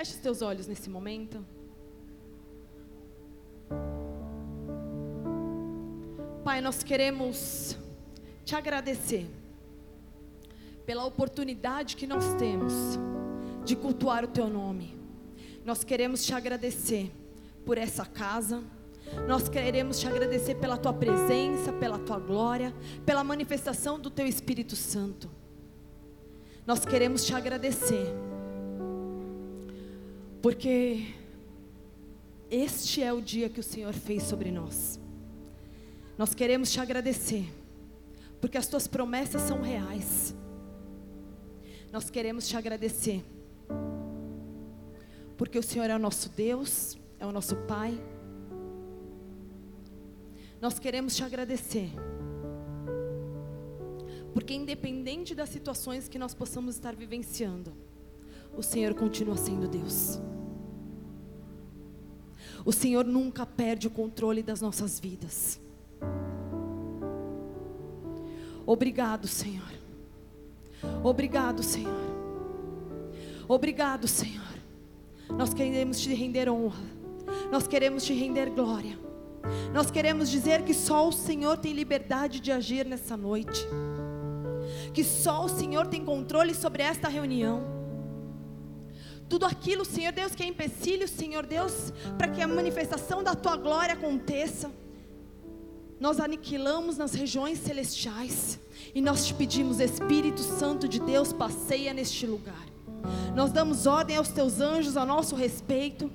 Feche os teus olhos nesse momento. Pai, nós queremos te agradecer pela oportunidade que nós temos de cultuar o teu nome. Nós queremos te agradecer por essa casa. Nós queremos te agradecer pela tua presença, pela tua glória, pela manifestação do teu Espírito Santo. Nós queremos te agradecer, porque este é o dia que o Senhor fez sobre nós. Nós queremos te agradecer, porque as tuas promessas são reais. Nós queremos te agradecer, porque o Senhor é o nosso Deus, é o nosso Pai. Nós queremos te agradecer, porque independente das situações que nós possamos estar vivenciando, o Senhor continua sendo Deus. O Senhor nunca perde o controle das nossas vidas. Obrigado, Senhor. Obrigado, Senhor. Obrigado, Senhor. Nós queremos te render honra. Nós queremos te render glória. Nós queremos dizer que só o Senhor tem liberdade de agir nessa noite. Que só o Senhor tem controle sobre esta reunião. Tudo aquilo, Senhor Deus, que é empecilho, Senhor Deus, para que a manifestação da tua glória aconteça. Nós aniquilamos nas regiões celestiais e nós te pedimos, Espírito Santo de Deus, passeia neste lugar. Nós damos ordem aos teus anjos a nosso respeito.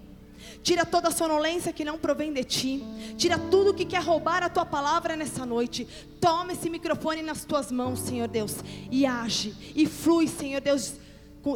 Tira toda a sonolência que não provém de ti. Tira tudo que quer roubar a tua palavra nessa noite. Toma esse microfone nas tuas mãos, Senhor Deus, e age e flui, Senhor Deus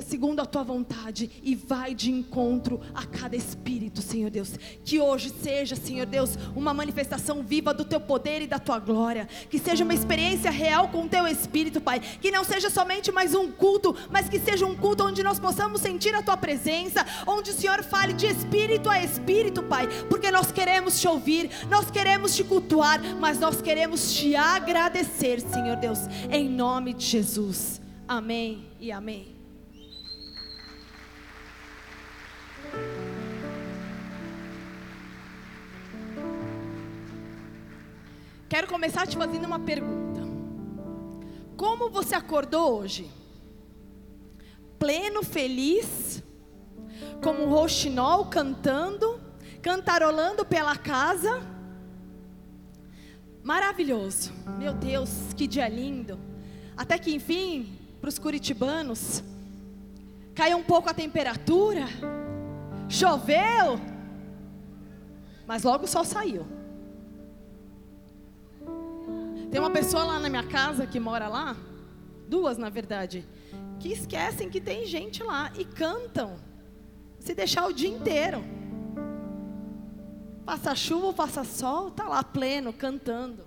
segundo a tua vontade e vai de encontro a cada espírito, Senhor Deus. Que hoje seja, Senhor Deus, uma manifestação viva do teu poder e da tua glória. Que seja uma experiência real com o teu espírito, Pai. Que não seja somente mais um culto, mas que seja um culto onde nós possamos sentir a tua presença, onde o Senhor fale de espírito a espírito, Pai, porque nós queremos te ouvir, nós queremos te cultuar, mas nós queremos te agradecer, Senhor Deus, em nome de Jesus. Amém e amém. Quero começar te fazendo uma pergunta. Como você acordou hoje? Pleno, feliz, como um roxinol cantando, cantarolando pela casa? Maravilhoso. Meu Deus, que dia lindo. Até que enfim, para os curitibanos, caiu um pouco a temperatura, choveu, mas logo o sol saiu. Tem uma pessoa lá na minha casa que mora lá, duas na verdade, que esquecem que tem gente lá e cantam, se deixar o dia inteiro. Passa chuva ou passa sol, tá lá pleno cantando.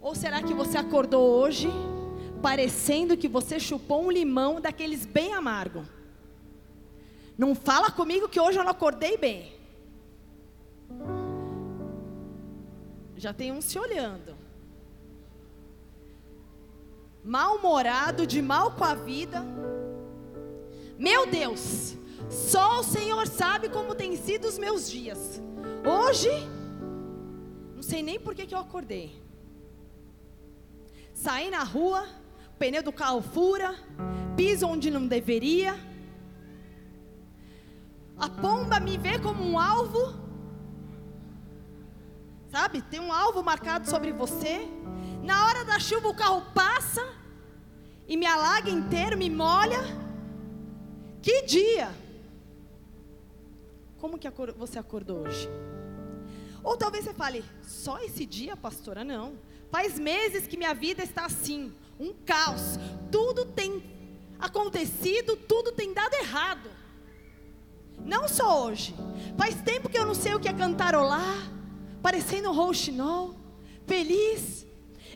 Ou será que você acordou hoje parecendo que você chupou um limão daqueles bem amargo? Não fala comigo que hoje eu não acordei bem. Já tem um se olhando. Mal-humorado, de mal com a vida. Meu Deus, só o Senhor sabe como tem sido os meus dias. Hoje, não sei nem por que, que eu acordei. Saí na rua, pneu do carro fura, piso onde não deveria a pomba me vê como um alvo. Sabe? Tem um alvo marcado sobre você. Na hora da chuva o carro passa e me alaga inteiro, me molha. Que dia! Como que você acordou hoje? Ou talvez você fale, só esse dia, pastora? Não. Faz meses que minha vida está assim, um caos. Tudo tem acontecido, tudo tem dado errado. Não só hoje. Faz tempo que eu não sei o que é cantarolar, parecendo um rouxinol, feliz.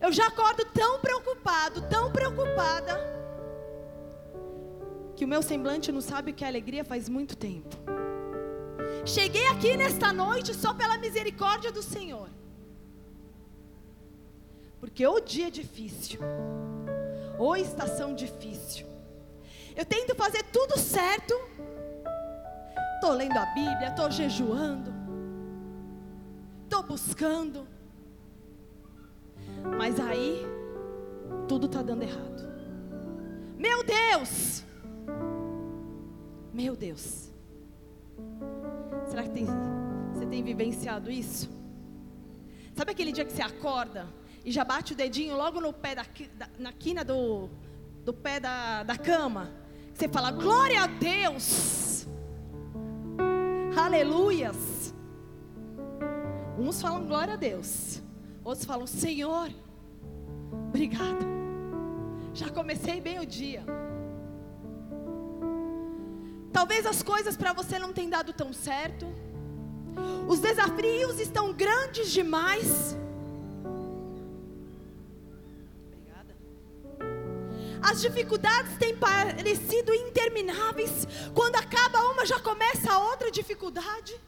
Eu já acordo tão preocupado, tão preocupada, que o meu semblante não sabe o que é alegria faz muito tempo. Cheguei aqui nesta noite só pela misericórdia do Senhor. Porque o dia é difícil, ou estação difícil. Eu tento fazer tudo certo, estou lendo a Bíblia, estou jejuando, estou buscando. Mas aí, tudo está dando errado. Meu Deus! Meu Deus. Será que tem, você tem vivenciado isso? Sabe aquele dia que você acorda e já bate o dedinho logo no pé da, da na quina do, do pé da, da cama? Você fala, glória a Deus! Aleluias! Uns falam glória a Deus, outros falam, Senhor, obrigada. Já comecei bem o dia. Talvez as coisas para você não tenham dado tão certo. Os desafios estão grandes demais. Obrigada. As dificuldades têm parecido intermináveis. Quando acaba uma, já começa a outra dificuldade.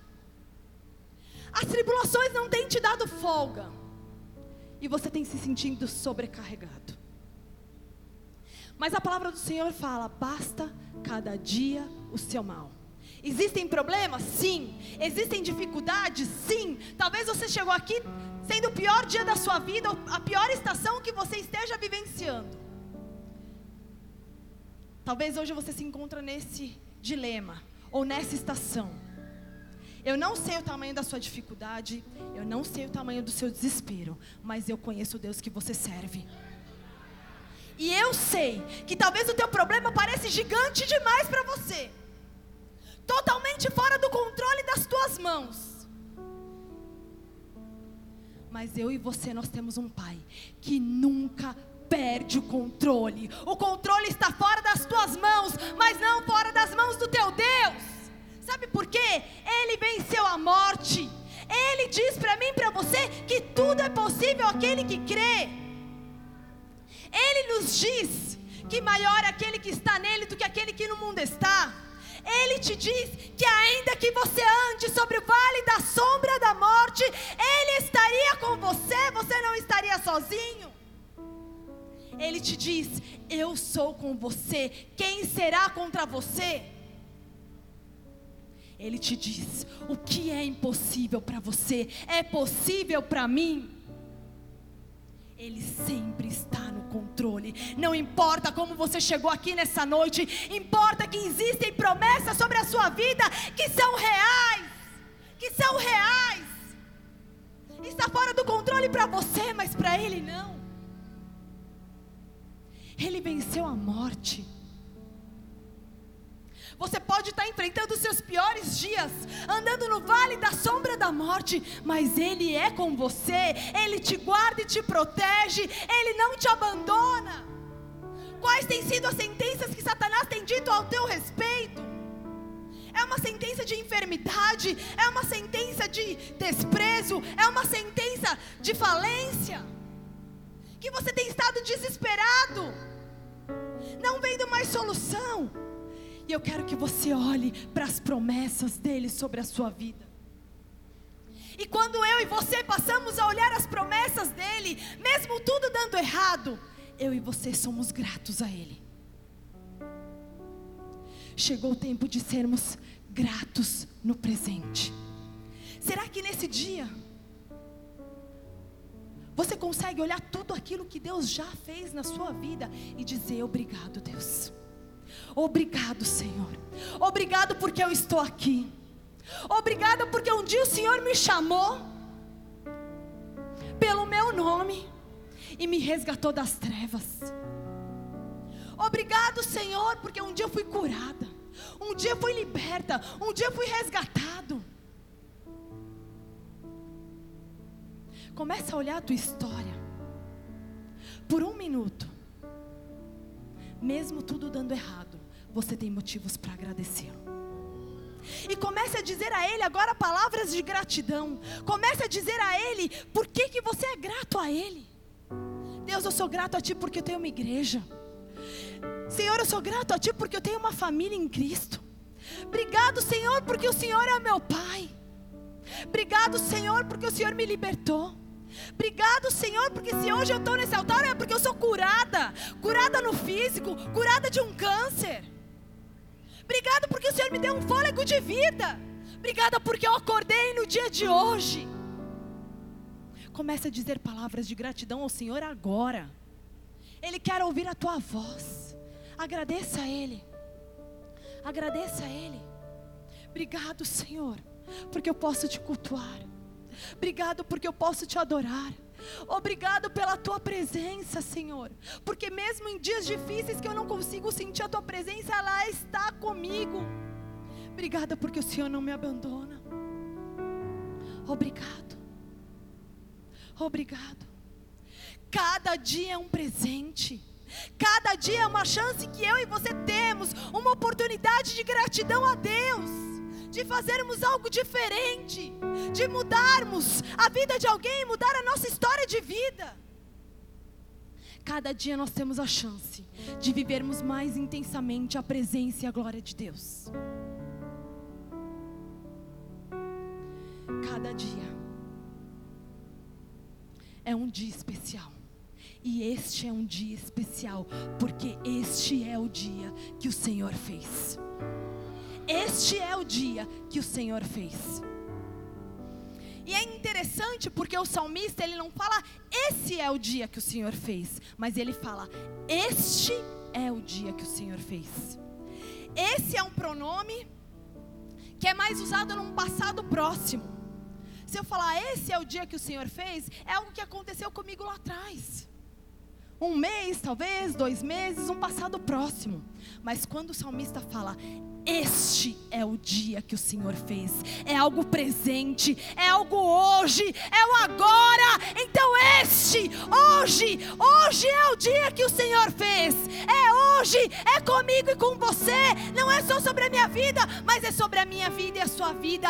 As tribulações não têm te dado folga. E você tem se sentindo sobrecarregado. Mas a palavra do Senhor fala: basta cada dia o seu mal. Existem problemas? Sim. Existem dificuldades? Sim. Talvez você chegou aqui sendo o pior dia da sua vida, a pior estação que você esteja vivenciando. Talvez hoje você se encontre nesse dilema ou nessa estação. Eu não sei o tamanho da sua dificuldade, eu não sei o tamanho do seu desespero, mas eu conheço o Deus que você serve. E eu sei que talvez o teu problema pareça gigante demais para você. Totalmente fora do controle das tuas mãos. Mas eu e você nós temos um pai que nunca perde o controle. O controle está fora das tuas mãos, mas não fora das mãos do teu Deus. Sabe por quê? Ele venceu a morte. Ele diz para mim para você que tudo é possível aquele que crê. Ele nos diz que maior é aquele que está nele do que aquele que no mundo está. Ele te diz que ainda que você ande sobre o vale da sombra da morte, Ele estaria com você, você não estaria sozinho. Ele te diz: Eu sou com você, quem será contra você? Ele te diz: O que é impossível para você é possível para mim. Ele sempre está no controle. Não importa como você chegou aqui nessa noite, importa que existem promessas sobre a sua vida que são reais. Que são reais. Está fora do controle para você, mas para Ele não. Ele venceu a morte. Você pode estar enfrentando os seus piores dias, andando no vale da sombra da morte, mas Ele é com você, Ele te guarda e te protege, Ele não te abandona. Quais têm sido as sentenças que Satanás tem dito ao teu respeito? É uma sentença de enfermidade, é uma sentença de desprezo, é uma sentença de falência. Que você tem estado desesperado, não vendo mais solução. E eu quero que você olhe para as promessas dele sobre a sua vida. E quando eu e você passamos a olhar as promessas dele, mesmo tudo dando errado, eu e você somos gratos a ele. Chegou o tempo de sermos gratos no presente. Será que nesse dia você consegue olhar tudo aquilo que Deus já fez na sua vida e dizer obrigado, Deus? Obrigado, Senhor. Obrigado porque eu estou aqui. Obrigado porque um dia o Senhor me chamou pelo meu nome e me resgatou das trevas. Obrigado, Senhor, porque um dia eu fui curada, um dia eu fui liberta, um dia eu fui resgatado. Começa a olhar a tua história por um minuto mesmo tudo dando errado, você tem motivos para agradecê-lo. E comece a dizer a Ele agora palavras de gratidão. Comece a dizer a Ele por que, que você é grato a Ele. Deus, eu sou grato a Ti porque eu tenho uma igreja. Senhor, eu sou grato a Ti porque eu tenho uma família em Cristo. Obrigado, Senhor, porque o Senhor é meu Pai. Obrigado, Senhor, porque o Senhor me libertou. Obrigado, Senhor, porque se hoje eu estou nesse altar é porque eu sou curada curada no físico, curada de um câncer. Obrigado porque o Senhor me deu um fôlego de vida. Obrigada porque eu acordei no dia de hoje. Comece a dizer palavras de gratidão ao Senhor agora. Ele quer ouvir a tua voz. Agradeça a Ele. Agradeça a Ele. Obrigado, Senhor, porque eu posso te cultuar. Obrigado porque eu posso te adorar. Obrigado pela tua presença, Senhor. Porque mesmo em dias difíceis que eu não consigo sentir a tua presença, ela está comigo. Obrigada porque o Senhor não me abandona. Obrigado. Obrigado. Cada dia é um presente. Cada dia é uma chance que eu e você temos, uma oportunidade de gratidão a Deus, de fazermos algo diferente, de mudarmos a vida de alguém, mudar a nossa história de vida. Cada dia nós temos a chance de vivermos mais intensamente a presença e a glória de Deus. Cada dia é um dia especial. E este é um dia especial, porque este é o dia que o Senhor fez. Este é o dia que o Senhor fez. E é interessante porque o salmista ele não fala esse é o dia que o Senhor fez, mas ele fala este é o dia que o Senhor fez. Esse é um pronome que é mais usado num passado próximo. Se eu falar esse é o dia que o Senhor fez, é algo que aconteceu comigo lá atrás um mês, talvez, dois meses, um passado próximo. Mas quando o salmista fala, este é o dia que o Senhor fez, é algo presente, é algo hoje, é o agora. Então, este, hoje, hoje é o dia que o Senhor fez, é hoje, é comigo e com você. Não é só sobre a minha vida, mas é sobre a minha vida e a sua vida.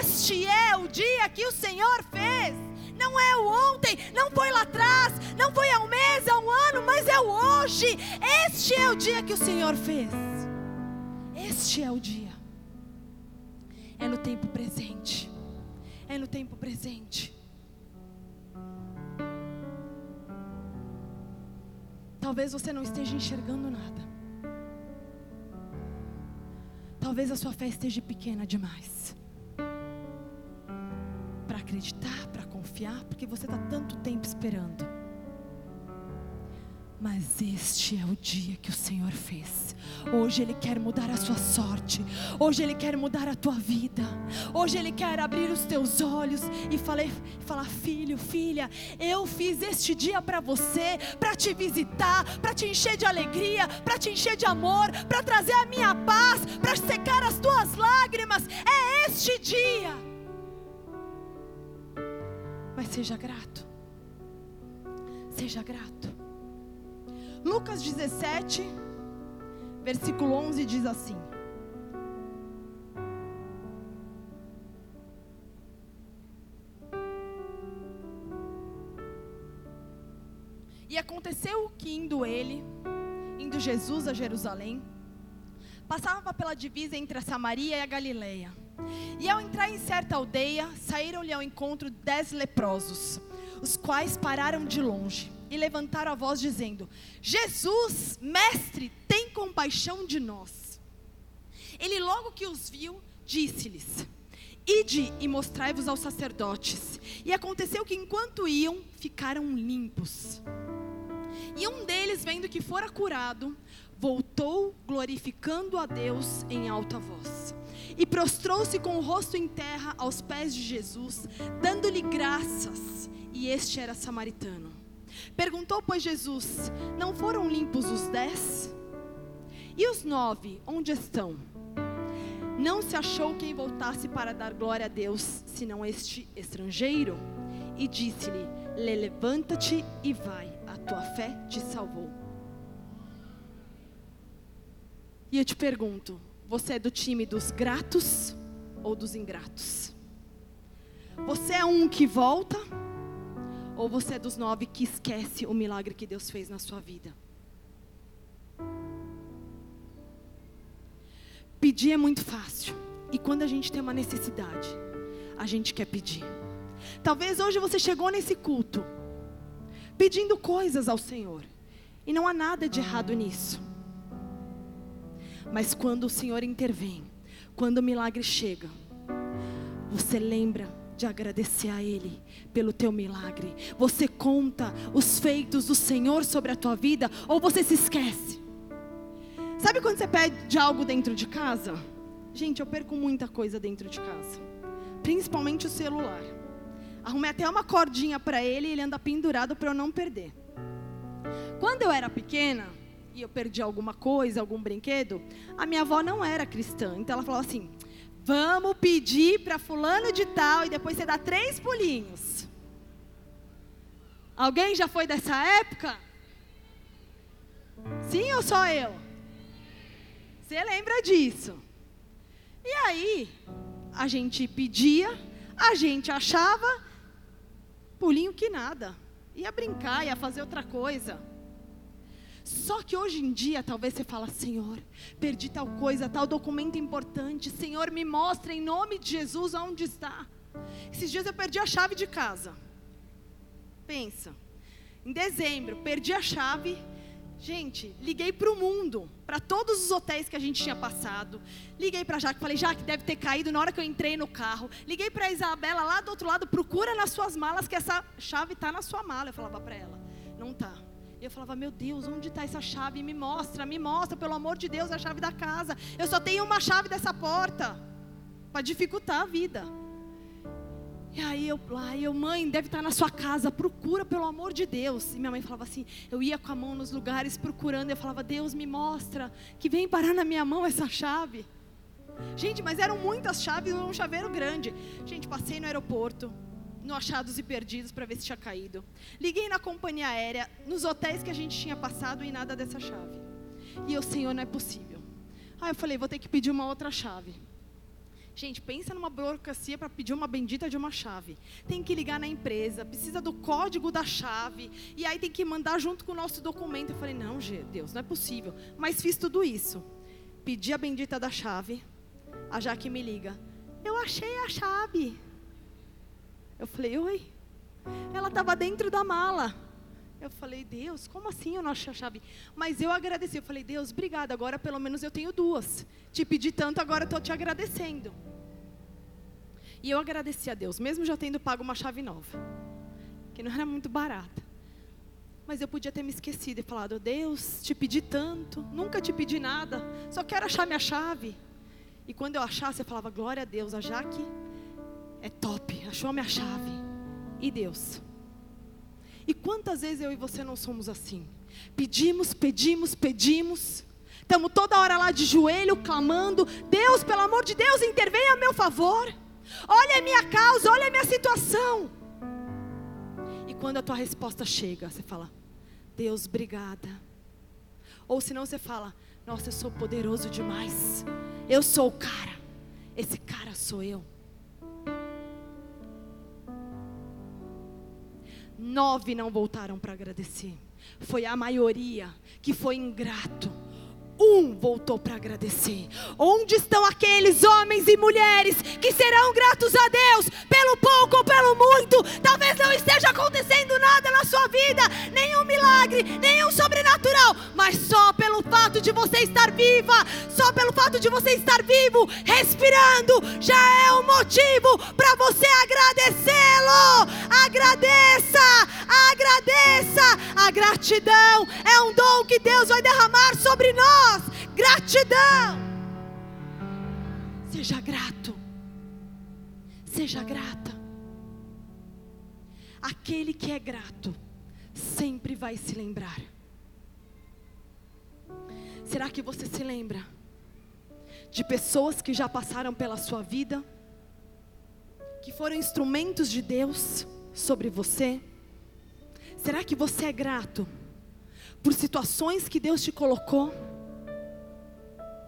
Este é o dia que o Senhor fez não é o ontem, não foi lá atrás, não foi há um mês, há um ano, mas é o hoje. Este é o dia que o Senhor fez. Este é o dia. É no tempo presente. É no tempo presente. Talvez você não esteja enxergando nada. Talvez a sua fé esteja pequena demais para acreditar, para confiar, porque você está tanto tempo esperando. Mas este é o dia que o Senhor fez. Hoje Ele quer mudar a sua sorte. Hoje Ele quer mudar a tua vida. Hoje Ele quer abrir os teus olhos e falar, filho, filha, eu fiz este dia para você, para te visitar, para te encher de alegria, para te encher de amor, para trazer a minha paz, para secar as tuas lágrimas. É este dia. Mas seja grato. Seja grato. Lucas 17, versículo 11 diz assim: E aconteceu que indo ele, indo Jesus a Jerusalém, passava pela divisa entre a Samaria e a Galileia. E ao entrar em certa aldeia, saíram-lhe ao encontro dez leprosos, os quais pararam de longe e levantaram a voz, dizendo: Jesus, mestre, tem compaixão de nós. Ele, logo que os viu, disse-lhes: Ide e mostrai-vos aos sacerdotes. E aconteceu que enquanto iam, ficaram limpos. E um deles, vendo que fora curado, voltou glorificando a Deus em alta voz e prostrou-se com o rosto em terra aos pés de Jesus, dando-lhe graças. E este era samaritano. Perguntou, pois, Jesus: Não foram limpos os dez? E os nove, onde estão? Não se achou quem voltasse para dar glória a Deus, senão este estrangeiro? E disse-lhe: Levanta-te e vai, a tua fé te salvou. E eu te pergunto: você é do time dos gratos ou dos ingratos? Você é um que volta ou você é dos nove que esquece o milagre que Deus fez na sua vida? Pedir é muito fácil. E quando a gente tem uma necessidade, a gente quer pedir. Talvez hoje você chegou nesse culto pedindo coisas ao Senhor. E não há nada de errado nisso. Mas quando o Senhor intervém, quando o milagre chega, você lembra de agradecer a Ele pelo teu milagre. Você conta os feitos do Senhor sobre a tua vida ou você se esquece? Sabe quando você pede algo dentro de casa? Gente, eu perco muita coisa dentro de casa, principalmente o celular. Arrumei até uma cordinha para ele e ele anda pendurado para eu não perder. Quando eu era pequena e eu perdi alguma coisa, algum brinquedo, a minha avó não era cristã, então ela falava assim: Vamos pedir para fulano de tal e depois você dá três pulinhos. Alguém já foi dessa época? Sim ou só eu? Você lembra disso? E aí, a gente pedia, a gente achava pulinho que nada. Ia brincar, ia fazer outra coisa. Só que hoje em dia, talvez você fala, Senhor, perdi tal coisa, tal documento importante. Senhor, me mostra em nome de Jesus onde está. Esses dias eu perdi a chave de casa. Pensa. Em dezembro, perdi a chave. Gente, liguei para o mundo, para todos os hotéis que a gente tinha passado. Liguei para Jaque, falei, Jaque, deve ter caído na hora que eu entrei no carro. Liguei para a Isabela lá do outro lado, procura nas suas malas que essa chave está na sua mala. Eu falava para ela, não está. E eu falava, meu Deus, onde está essa chave? Me mostra, me mostra, pelo amor de Deus, a chave da casa. Eu só tenho uma chave dessa porta. Para dificultar a vida. E aí eu, aí eu, mãe, deve estar tá na sua casa, procura pelo amor de Deus. E minha mãe falava assim, eu ia com a mão nos lugares procurando, eu falava, Deus me mostra, que vem parar na minha mão essa chave. Gente, mas eram muitas chaves num chaveiro grande. Gente, passei no aeroporto, no Achados e Perdidos para ver se tinha caído. Liguei na companhia aérea, nos hotéis que a gente tinha passado e nada dessa chave. E eu, Senhor, não é possível. Aí eu falei, vou ter que pedir uma outra chave. Gente, pensa numa burocracia para pedir uma bendita de uma chave. Tem que ligar na empresa, precisa do código da chave, e aí tem que mandar junto com o nosso documento. Eu falei, não, Deus, não é possível. Mas fiz tudo isso. Pedi a bendita da chave. A Jaque me liga. Eu achei a chave. Eu falei, oi. Ela estava dentro da mala. Eu falei, Deus, como assim eu não achei a chave? Mas eu agradeci. Eu falei, Deus, obrigada. Agora pelo menos eu tenho duas. Te pedi tanto, agora estou te agradecendo. E eu agradeci a Deus, mesmo já tendo pago uma chave nova, que não era muito barata. Mas eu podia ter me esquecido e falado, Deus, te pedi tanto, nunca te pedi nada, só quero achar minha chave. E quando eu achasse, eu falava, glória a Deus, a Jaque é top, achou a minha chave. E Deus? E quantas vezes eu e você não somos assim? Pedimos, pedimos, pedimos. Estamos toda hora lá de joelho clamando: Deus, pelo amor de Deus, intervenha a meu favor. Olha a minha causa, olha a minha situação. E quando a tua resposta chega, você fala: Deus, obrigada. Ou senão você fala: Nossa, eu sou poderoso demais. Eu sou o cara. Esse cara sou eu. Nove não voltaram para agradecer. Foi a maioria que foi ingrato. Um voltou para agradecer. Onde estão aqueles homens e mulheres que serão gratos a Deus pelo pouco ou pelo muito? Talvez não esteja acontecendo nada na sua vida, nenhum milagre, nenhum sobrenatural, mas só pelo fato de você estar viva, só pelo fato de você estar vivo, respirando, já é um motivo para você agradecê-lo. Agradeça, agradeça. A gratidão é um dom que Deus vai derramar sobre nós nós gratidão. Seja grato. Seja grata. Aquele que é grato sempre vai se lembrar. Será que você se lembra de pessoas que já passaram pela sua vida, que foram instrumentos de Deus sobre você? Será que você é grato por situações que Deus te colocou?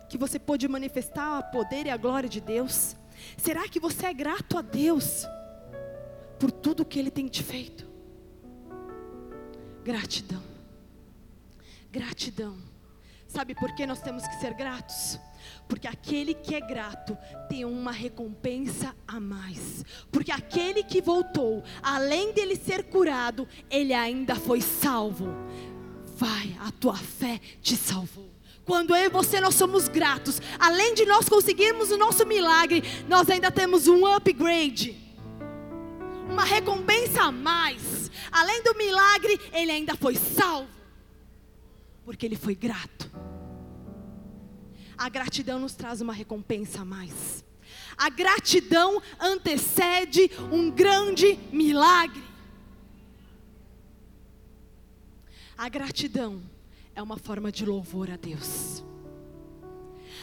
Que você pôde manifestar o poder e a glória de Deus? Será que você é grato a Deus por tudo que Ele tem te feito? Gratidão. Gratidão. Sabe por que nós temos que ser gratos? Porque aquele que é grato tem uma recompensa a mais. Porque aquele que voltou, além dele ser curado, ele ainda foi salvo. Vai, a tua fé te salvou. Quando eu e você nós somos gratos, além de nós conseguirmos o nosso milagre, nós ainda temos um upgrade, uma recompensa a mais. Além do milagre, ele ainda foi salvo, porque ele foi grato. A gratidão nos traz uma recompensa a mais. A gratidão antecede um grande milagre. A gratidão é uma forma de louvor a Deus.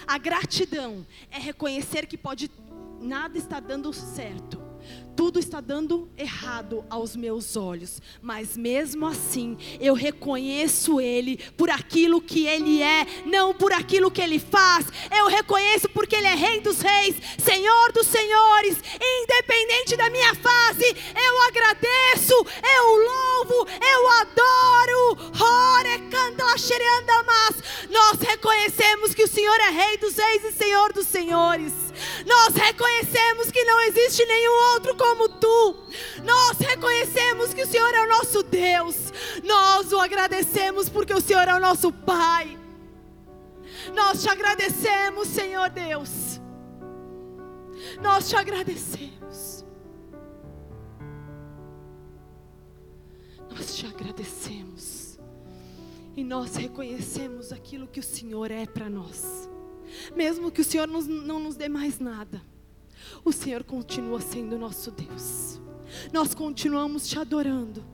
A gratidão é reconhecer que pode nada está dando certo, tudo está dando errado aos meus olhos, mas mesmo assim eu reconheço Ele por aquilo que Ele é, não por aquilo que Ele faz. Eu reconheço porque Ele é Rei dos Reis, Senhor dos Senhores, independente da minha fase, eu agradeço, eu louvo, eu adoro. Nós reconhecemos que o Senhor é Rei dos Reis e Senhor dos Senhores. Nós reconhecemos que não existe nenhum outro como tu. Nós reconhecemos que o Senhor é o nosso Deus. Nós o agradecemos porque o Senhor é o nosso Pai. Nós te agradecemos, Senhor Deus. Nós te agradecemos. Nós te agradecemos. E nós reconhecemos aquilo que o Senhor é para nós. Mesmo que o Senhor nos, não nos dê mais nada, o Senhor continua sendo nosso Deus. Nós continuamos te adorando.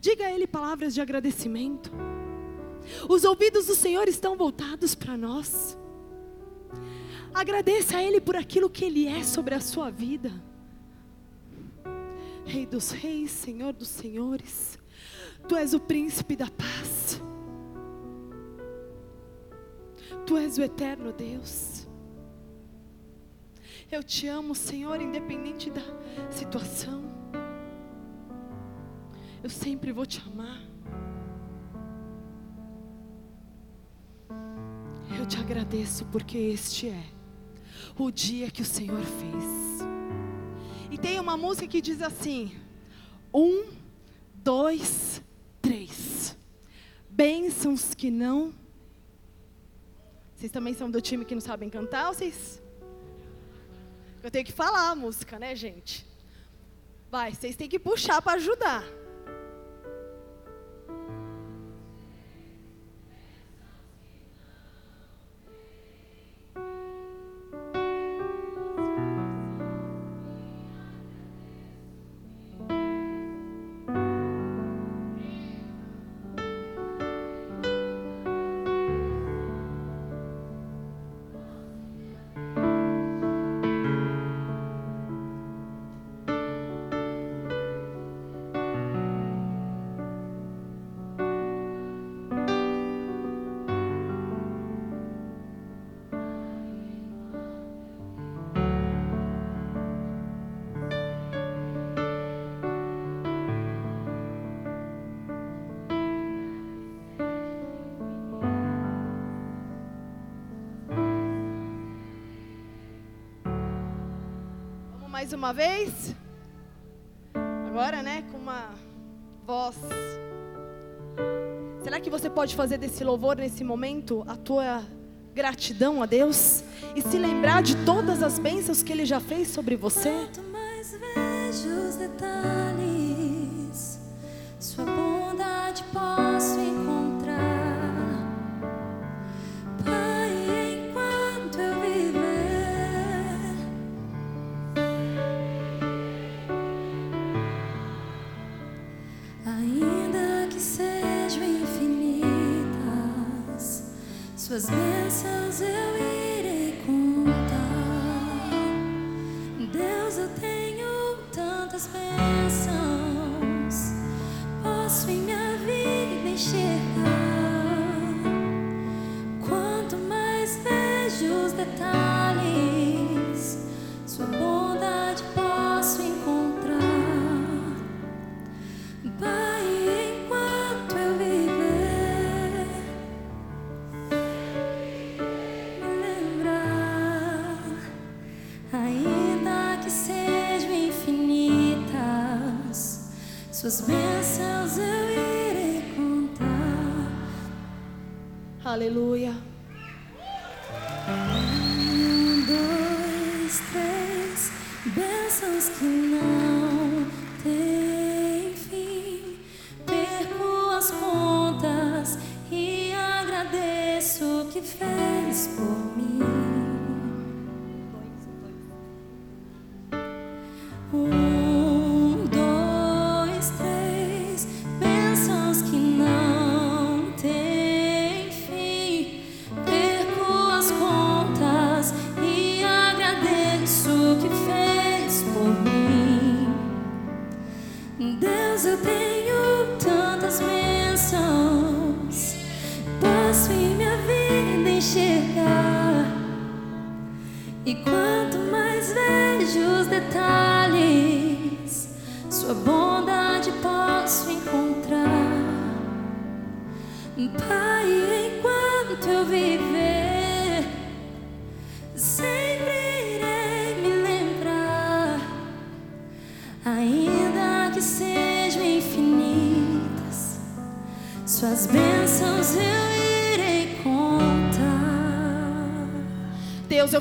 Diga a Ele palavras de agradecimento. Os ouvidos do Senhor estão voltados para nós. Agradeça a Ele por aquilo que Ele é sobre a sua vida. Rei dos reis, Senhor dos senhores, Tu és o príncipe da paz. Tu és o eterno Deus. Eu te amo, Senhor, independente da situação. Eu sempre vou te amar. Eu te agradeço porque este é o dia que o Senhor fez. E tem uma música que diz assim: um, dois, três. Bênçãos que não. Vocês também são do time que não sabem cantar ou vocês? Eu tenho que falar a música, né, gente? Vai, vocês têm que puxar para ajudar. Uma vez. Agora, né, com uma voz. Será que você pode fazer desse louvor nesse momento a tua gratidão a Deus e se lembrar de todas as bênçãos que Ele já fez sobre você? Suas bênçãos eu irei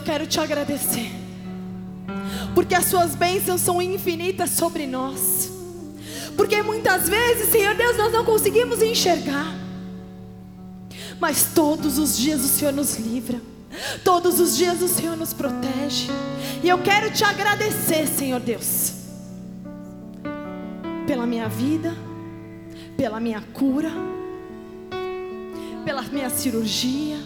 quero te agradecer. Porque as suas bênçãos são infinitas sobre nós. Porque muitas vezes, Senhor Deus, nós não conseguimos enxergar. Mas todos os dias o Senhor nos livra. Todos os dias o Senhor nos protege. E eu quero te agradecer, Senhor Deus, pela minha vida, pela minha cura, pela minha cirurgia,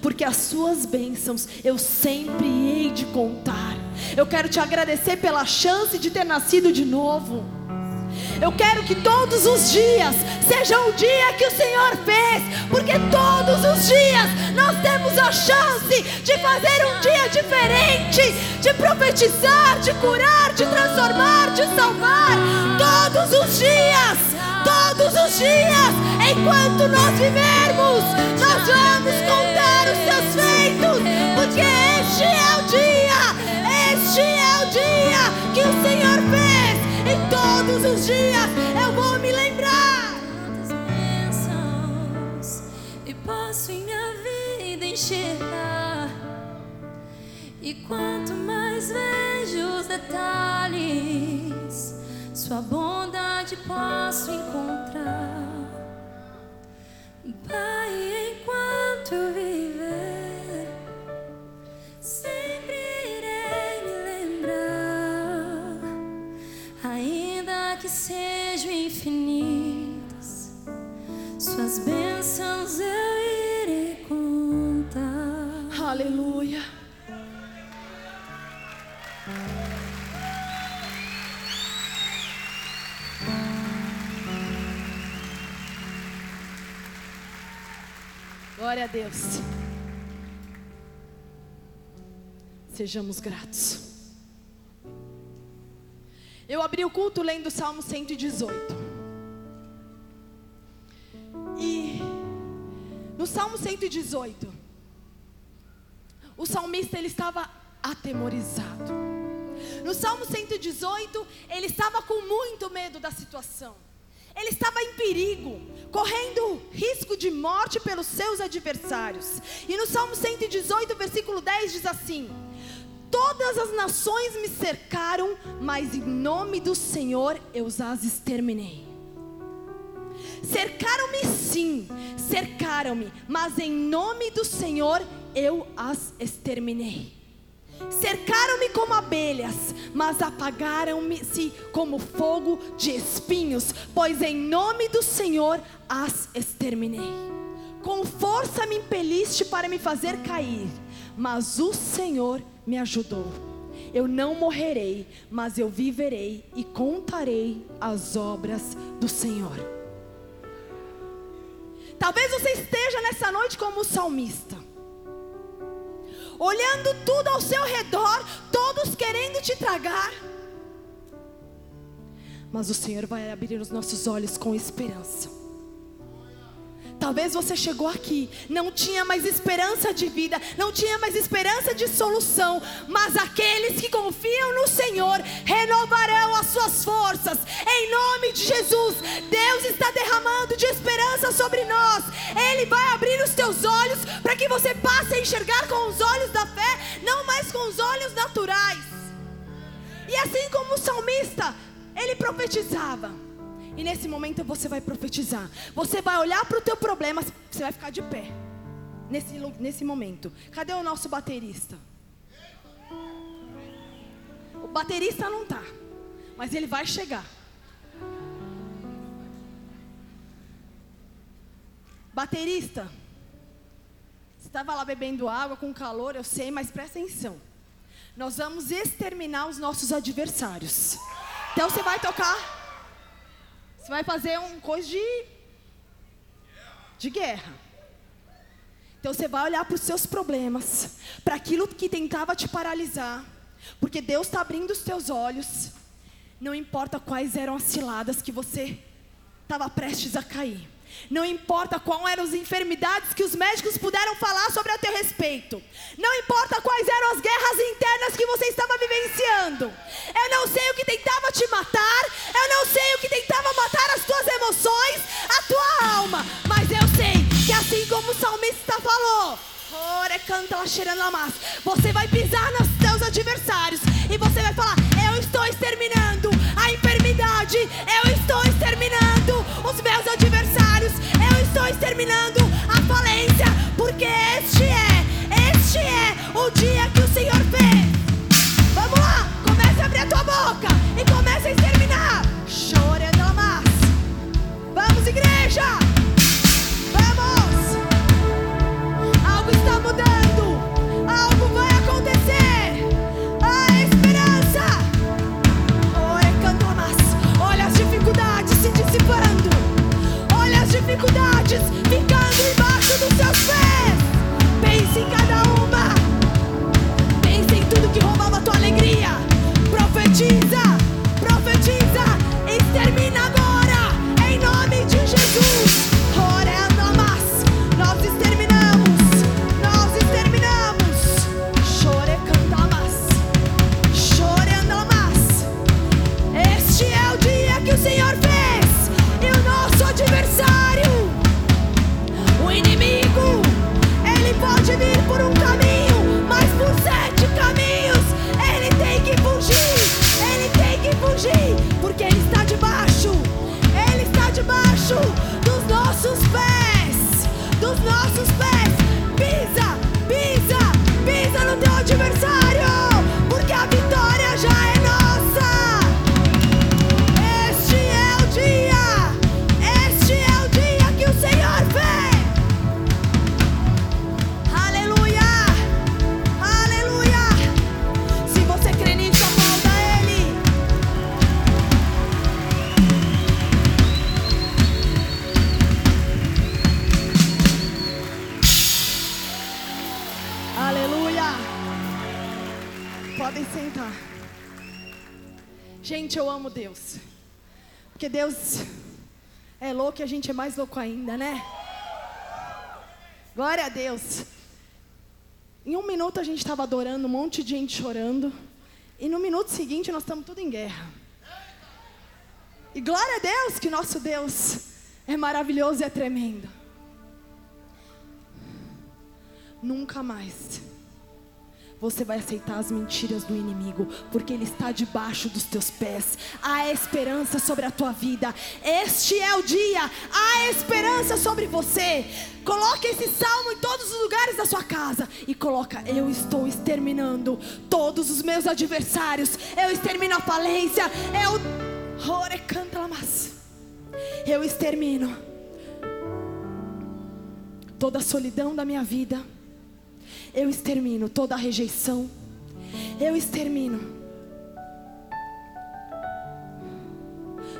porque as suas bênçãos eu sempre hei de contar. Eu quero te agradecer pela chance de ter nascido de novo. Eu quero que todos os dias sejam o dia que o Senhor fez, porque todos os dias nós temos a chance de fazer um dia diferente, de profetizar, de curar, de transformar, de salvar. Todos os dias, todos os dias, enquanto nós vivermos, nós vamos contar os seus feitos, porque este é o dia, este é o dia que o Senhor fez. E todos os dias eu vou me lembrar. tantas bênçãos e posso em minha vida enxergar. E quanto mais vejo os detalhes, Sua bondade posso encontrar. Pai, enquanto eu viver, sempre irei me lembrar, ainda que sejam infinitas. Suas bênçãos eu irei contar. Aleluia. Glória a Deus. Sejamos gratos. Eu abri o culto lendo o Salmo 118. E no Salmo 118, o salmista ele estava atemorizado. No Salmo 118, ele estava com muito medo da situação. Ele estava em perigo, correndo risco de morte pelos seus adversários. E no Salmo 118, versículo 10 diz assim: Todas as nações me cercaram, mas em nome do Senhor eu as exterminei. Cercaram-me sim, cercaram-me, mas em nome do Senhor eu as exterminei. Cercaram-me como abelhas, mas apagaram-me-se como fogo de espinhos, pois em nome do Senhor as exterminei. Com força me impeliste para me fazer cair, mas o Senhor me ajudou. Eu não morrerei, mas eu viverei e contarei as obras do Senhor. Talvez você esteja nessa noite como salmista, olhando tudo ao seu redor, todos querendo te tragar. Mas o Senhor vai abrir os nossos olhos com esperança. Talvez você chegou aqui, não tinha mais esperança de vida, não tinha mais esperança de solução, mas aqueles que confiam no Senhor renovarão as suas forças, em nome de Jesus. Deus está derramando de esperança sobre nós, Ele vai abrir os teus olhos para que você passe a enxergar com os olhos da fé, não mais com os olhos naturais. E assim como o salmista, ele profetizava. E nesse momento você vai profetizar. Você vai olhar para o teu problema, você vai ficar de pé. Nesse, nesse momento. Cadê o nosso baterista? O baterista não tá, mas ele vai chegar. Baterista, você estava lá bebendo água com calor, eu sei, mas presta atenção. Nós vamos exterminar os nossos adversários. Então você vai tocar você vai fazer um coisa de, de guerra. Então você vai olhar para os seus problemas, para aquilo que tentava te paralisar, porque Deus está abrindo os teus olhos. Não importa quais eram as ciladas que você estava prestes a cair. Não importa quais eram as enfermidades que os médicos puderam falar sobre a teu respeito. Não importa quais eram as guerras internas que você estava vivenciando. Eu não sei o que tentava te matar. Eu não sei o que tentava matar as tuas emoções, a tua alma. Mas eu sei que assim como o salmista falou. canta lá cheirando. Você vai pisar nos teus adversários e você vai falar: Eu estou exterminando a enfermidade, eu estou exterminando os meus adversários, eu estou exterminando a falência, é mais louco ainda, né? Glória a Deus. Em um minuto a gente estava adorando, um monte de gente chorando. E no minuto seguinte nós estamos tudo em guerra. E glória a Deus que nosso Deus é maravilhoso e é tremendo. Nunca mais você vai aceitar as mentiras do inimigo, porque ele está debaixo dos teus pés. Há esperança sobre a tua vida. Este é o dia. Há esperança sobre você. Coloque esse salmo em todos os lugares da sua casa e coloca: Eu estou exterminando todos os meus adversários. Eu extermino a falência. Eu Ore canta. Eu extermino toda a solidão da minha vida. Eu extermino toda a rejeição. Eu extermino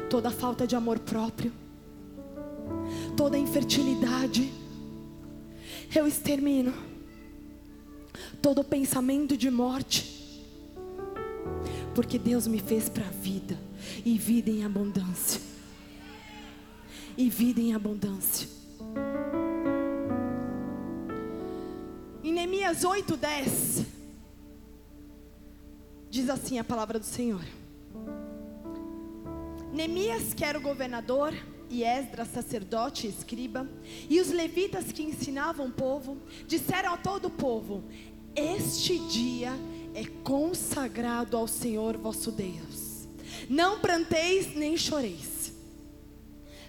toda a falta de amor próprio. Toda a infertilidade. Eu extermino todo pensamento de morte. Porque Deus me fez para vida e vida em abundância. E vida em abundância. Em Neemias 8, 10, diz assim a palavra do Senhor. Neemias, que era o governador, e Esdras, sacerdote e escriba, e os levitas que ensinavam o povo, disseram a todo o povo: Este dia é consagrado ao Senhor vosso Deus. Não planteis nem choreis.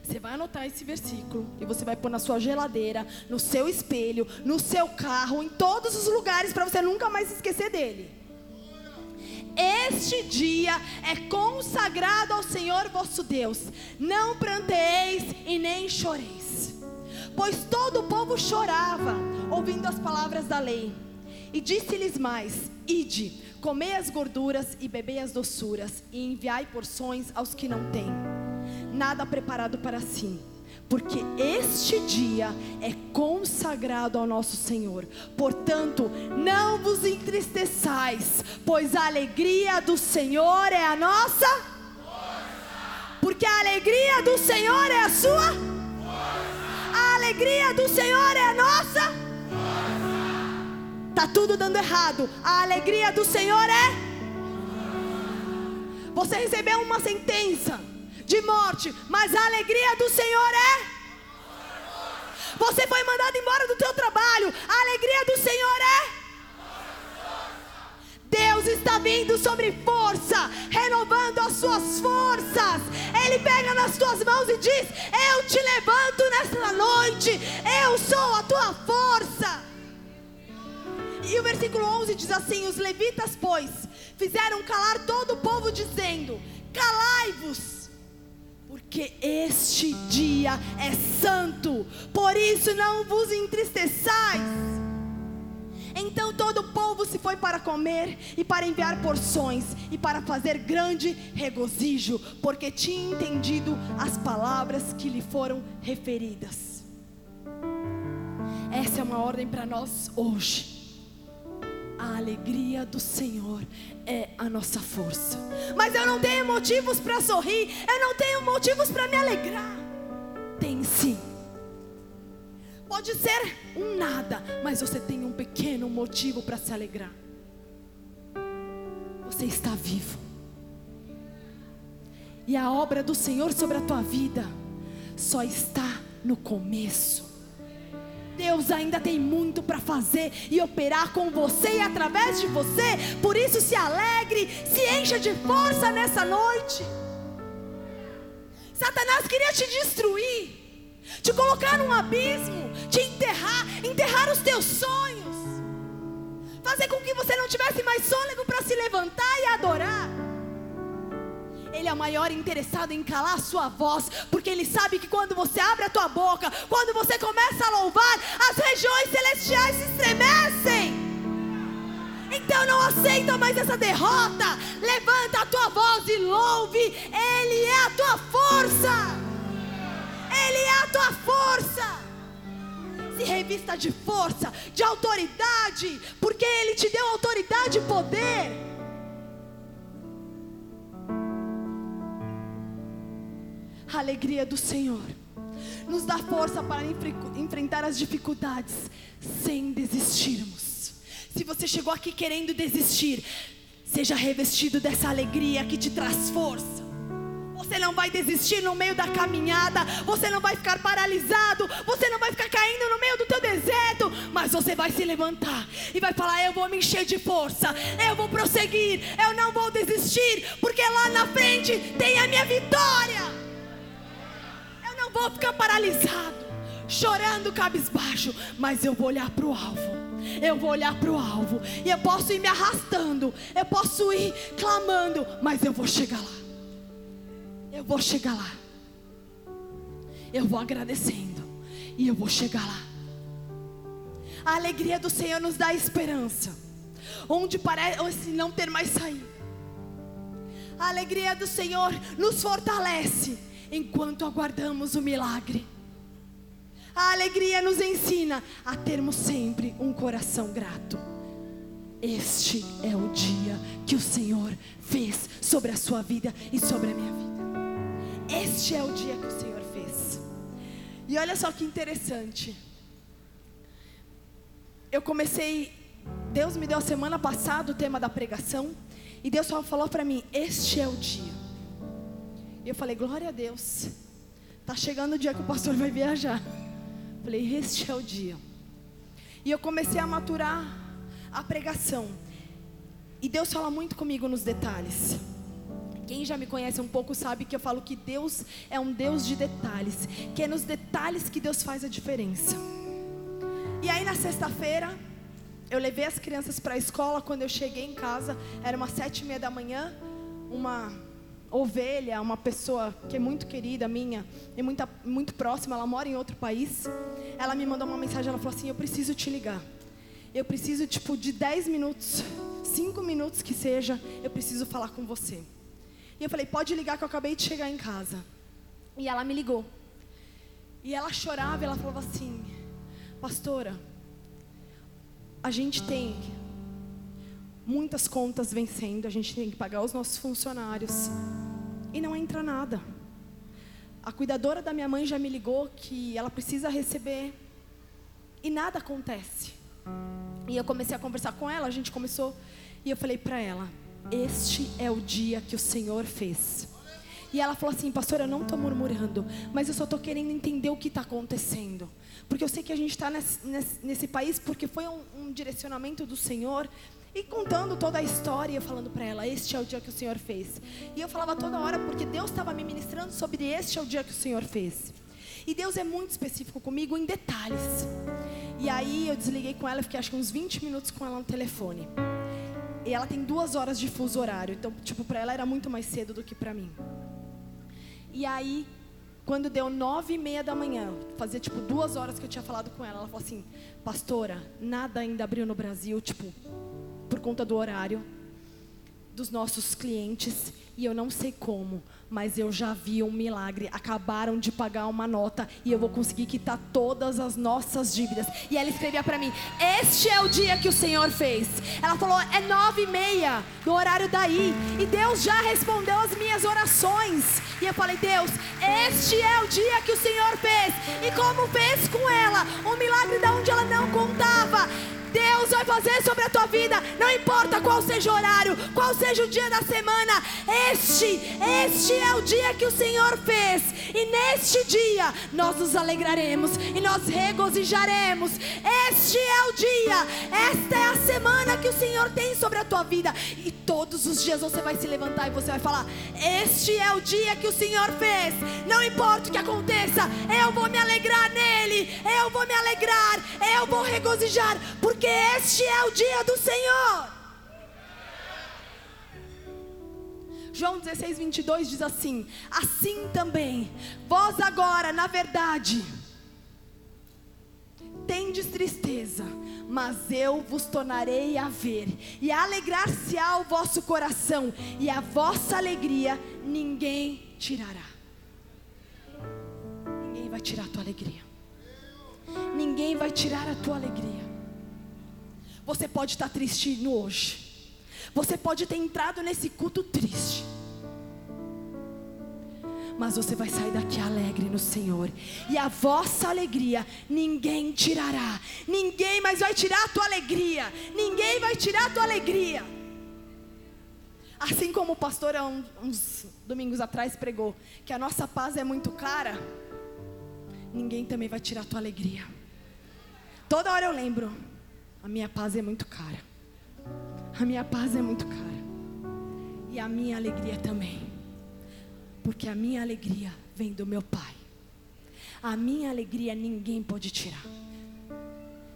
Você vai anotar esse versículo e você vai pôr na sua geladeira, no seu espelho, no seu carro, em todos os lugares para você nunca mais esquecer dele. Este dia é consagrado ao Senhor vosso Deus. Não planteis e nem choreis. Pois todo o povo chorava, ouvindo as palavras da lei. E disse-lhes mais: Ide, comei as gorduras e bebei as doçuras, e enviai porções aos que não têm nada preparado para si. Porque este dia é consagrado ao nosso Senhor. Portanto, não vos entristeçais, pois a alegria do Senhor é a nossa. Porque a alegria do Senhor é a sua. A alegria do Senhor é a nossa. Tá tudo dando errado. A alegria do Senhor é. Você recebeu uma sentença de morte, mas a alegria do Senhor é. Você foi mandado embora do teu trabalho, a alegria do Senhor é. Deus está vindo sobre força, renovando as suas forças. Ele pega nas tuas mãos e diz: Eu te levanto nesta noite, eu sou a tua força. E o versículo 11 diz assim: Os levitas, pois, fizeram calar todo o povo, dizendo: Calai-vos porque este dia é santo, por isso não vos entristeçais. Então todo o povo se foi para comer e para enviar porções e para fazer grande regozijo, porque tinha entendido as palavras que lhe foram referidas. Essa é uma ordem para nós hoje. A alegria do Senhor é a nossa força. Mas eu não tenho motivos para sorrir, eu não tenho motivos para me alegrar. Tem sim. Pode ser um nada, mas você tem um pequeno motivo para se alegrar. Você está vivo. E a obra do Senhor sobre a tua vida só está no começo. Deus ainda tem muito para fazer e operar com você e através de você. Por isso, se alegre, se encha de força nessa noite. Satanás queria te destruir, te colocar num abismo, te enterrar, enterrar os teus sonhos, fazer com que você não tivesse mais fôlego para se levantar e adorar. Ele é o maior interessado em calar sua voz, porque Ele sabe que quando você abre a tua boca, quando você começa a louvar, as regiões celestiais se estremecem. Então não aceita mais essa derrota. Levanta a tua voz e louve. Ele é a tua força. Ele é a tua força. Se revista de força, de autoridade, porque Ele te deu autoridade e poder. A alegria do Senhor nos dá força para enfrentar as dificuldades sem desistirmos. Se você chegou aqui querendo desistir, seja revestido dessa alegria que te traz força. Você não vai desistir no meio da caminhada, você não vai ficar paralisado, você não vai ficar caindo no meio do teu deserto, mas você vai se levantar e vai falar: Eu vou me encher de força, eu vou prosseguir, eu não vou desistir, porque lá na frente tem a minha vitória vou ficar paralisado, chorando cabisbaixo, mas eu vou olhar para o alvo. Eu vou olhar para o alvo e eu posso ir me arrastando, eu posso ir clamando, mas eu vou chegar lá. Eu vou chegar lá. Eu vou agradecendo e eu vou chegar lá. A alegria do Senhor nos dá esperança, onde parece não ter mais saída. A alegria do Senhor nos fortalece enquanto aguardamos o milagre. A alegria nos ensina a termos sempre um coração grato. Este é o dia que o Senhor fez sobre a sua vida e sobre a minha vida. Este é o dia que o Senhor fez. E olha só que interessante. Eu comecei, Deus me deu a semana passada o tema da pregação, e Deus só falou para mim: Este é o dia. E eu falei: Glória a Deus. Tá chegando o dia que o pastor vai viajar. Falei: Este é o dia. E eu comecei a maturar a pregação. E Deus fala muito comigo nos detalhes. Quem já me conhece um pouco sabe que eu falo que Deus é um Deus de detalhes, que é nos detalhes que Deus faz a diferença. E aí na sexta-feira eu levei as crianças para a escola. Quando eu cheguei em casa era umas sete e meia da manhã. Uma ovelha, uma pessoa que é muito querida minha e muito, muito próxima, ela mora em outro país. Ela me mandou uma mensagem, ela falou assim: "Eu preciso te ligar. Eu preciso tipo de 10 minutos, 5 minutos que seja, eu preciso falar com você". E eu falei: "Pode ligar que eu acabei de chegar em casa". E ela me ligou. E ela chorava, e ela falava assim: "Pastora, a gente tem muitas contas vencendo, a gente tem que pagar os nossos funcionários e não entra nada. A cuidadora da minha mãe já me ligou que ela precisa receber e nada acontece. E eu comecei a conversar com ela, a gente começou e eu falei para ela: Este é o dia que o Senhor fez. E ela falou assim, pastor, eu não estou murmurando, mas eu só estou querendo entender o que está acontecendo. Porque eu sei que a gente está nesse, nesse, nesse, país porque foi um, um direcionamento do Senhor e contando toda a história, falando para ela: Este é o dia que o Senhor fez. E eu falava toda hora porque Deus estava me ministrando sobre este é o dia que o Senhor fez. E Deus é muito específico comigo em detalhes. E aí eu desliguei com ela, fiquei acho que uns 20 minutos com ela no telefone. E ela tem duas horas de fuso horário, então tipo para ela era muito mais cedo do que para mim. E aí quando deu nove e meia da manhã, fazia tipo duas horas que eu tinha falado com ela, ela falou assim: Pastora, nada ainda abriu no Brasil, tipo por conta do horário dos nossos clientes e eu não sei como, mas eu já vi um milagre. Acabaram de pagar uma nota e eu vou conseguir quitar todas as nossas dívidas. E ela escrevia para mim: Este é o dia que o Senhor fez. Ela falou: É nove e meia no horário daí e Deus já respondeu as minhas orações. E eu falei: Deus, este é o dia que o Senhor fez. E como fez com ela, um milagre da onde ela não contava. Deus vai fazer sobre a tua vida, não importa qual seja o horário, qual seja o dia da semana, este, este é o dia que o Senhor fez, e neste dia nós nos alegraremos e nós regozijaremos. Este é o dia, esta é a semana que o Senhor tem sobre a tua vida, e todos os dias você vai se levantar e você vai falar: Este é o dia que o Senhor fez, não importa o que aconteça, eu vou me alegrar nele, eu vou me alegrar, eu vou regozijar, porque porque este é o dia do Senhor. João 16, 22 diz assim: Assim também, vós agora, na verdade, tendes tristeza, mas eu vos tornarei a ver, e alegrar-se-á o vosso coração, e a vossa alegria ninguém tirará. Ninguém vai tirar a tua alegria. Ninguém vai tirar a tua alegria. Você pode estar triste no hoje. Você pode ter entrado nesse culto triste. Mas você vai sair daqui alegre no Senhor. E a vossa alegria ninguém tirará. Ninguém mais vai tirar a tua alegria. Ninguém vai tirar a tua alegria. Assim como o pastor uns domingos atrás pregou que a nossa paz é muito cara, ninguém também vai tirar a tua alegria. Toda hora eu lembro a minha paz é muito cara. A minha paz é muito cara. E a minha alegria também. Porque a minha alegria vem do meu Pai. A minha alegria ninguém pode tirar.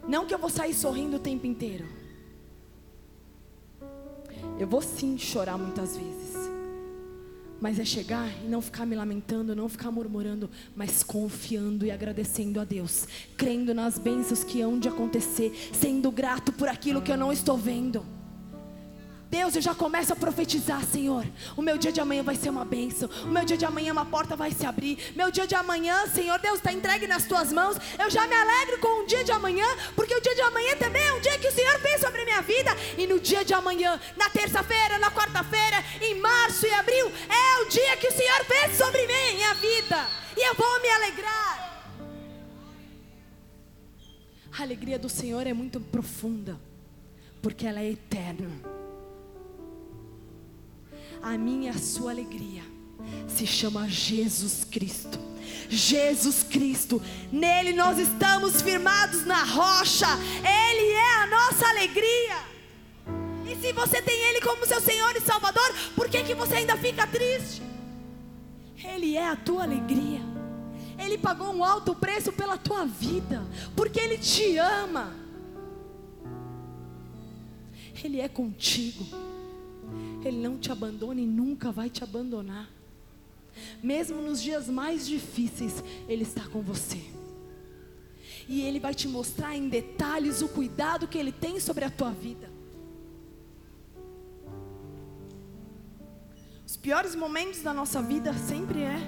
Não que eu vou sair sorrindo o tempo inteiro. Eu vou sim chorar muitas vezes. Mas é chegar e não ficar me lamentando, não ficar murmurando, mas confiando e agradecendo a Deus, crendo nas bênçãos que hão de acontecer, sendo grato por aquilo que eu não estou vendo. Deus, eu já começo a profetizar, Senhor. O meu dia de amanhã vai ser uma bênção. O meu dia de amanhã uma porta vai se abrir. Meu dia de amanhã, Senhor, Deus está entregue nas tuas mãos. Eu já me alegro com o dia de amanhã, porque o dia de amanhã também é um dia que o Senhor fez sobre a minha vida. E no dia de amanhã, na terça-feira, na quarta-feira, em março e abril, é o dia que o Senhor fez sobre mim, minha vida. E eu vou me alegrar. A alegria do Senhor é muito profunda, porque ela é eterna. A minha e a sua alegria se chama Jesus Cristo. Jesus Cristo, nele nós estamos firmados na rocha, Ele é a nossa alegria. E se você tem Ele como seu Senhor e Salvador, por que, que você ainda fica triste? Ele é a tua alegria. Ele pagou um alto preço pela tua vida, porque Ele te ama. Ele é contigo. Ele não te abandona e nunca vai te abandonar. Mesmo nos dias mais difíceis, Ele está com você. E Ele vai te mostrar em detalhes o cuidado que Ele tem sobre a tua vida. Os piores momentos da nossa vida sempre é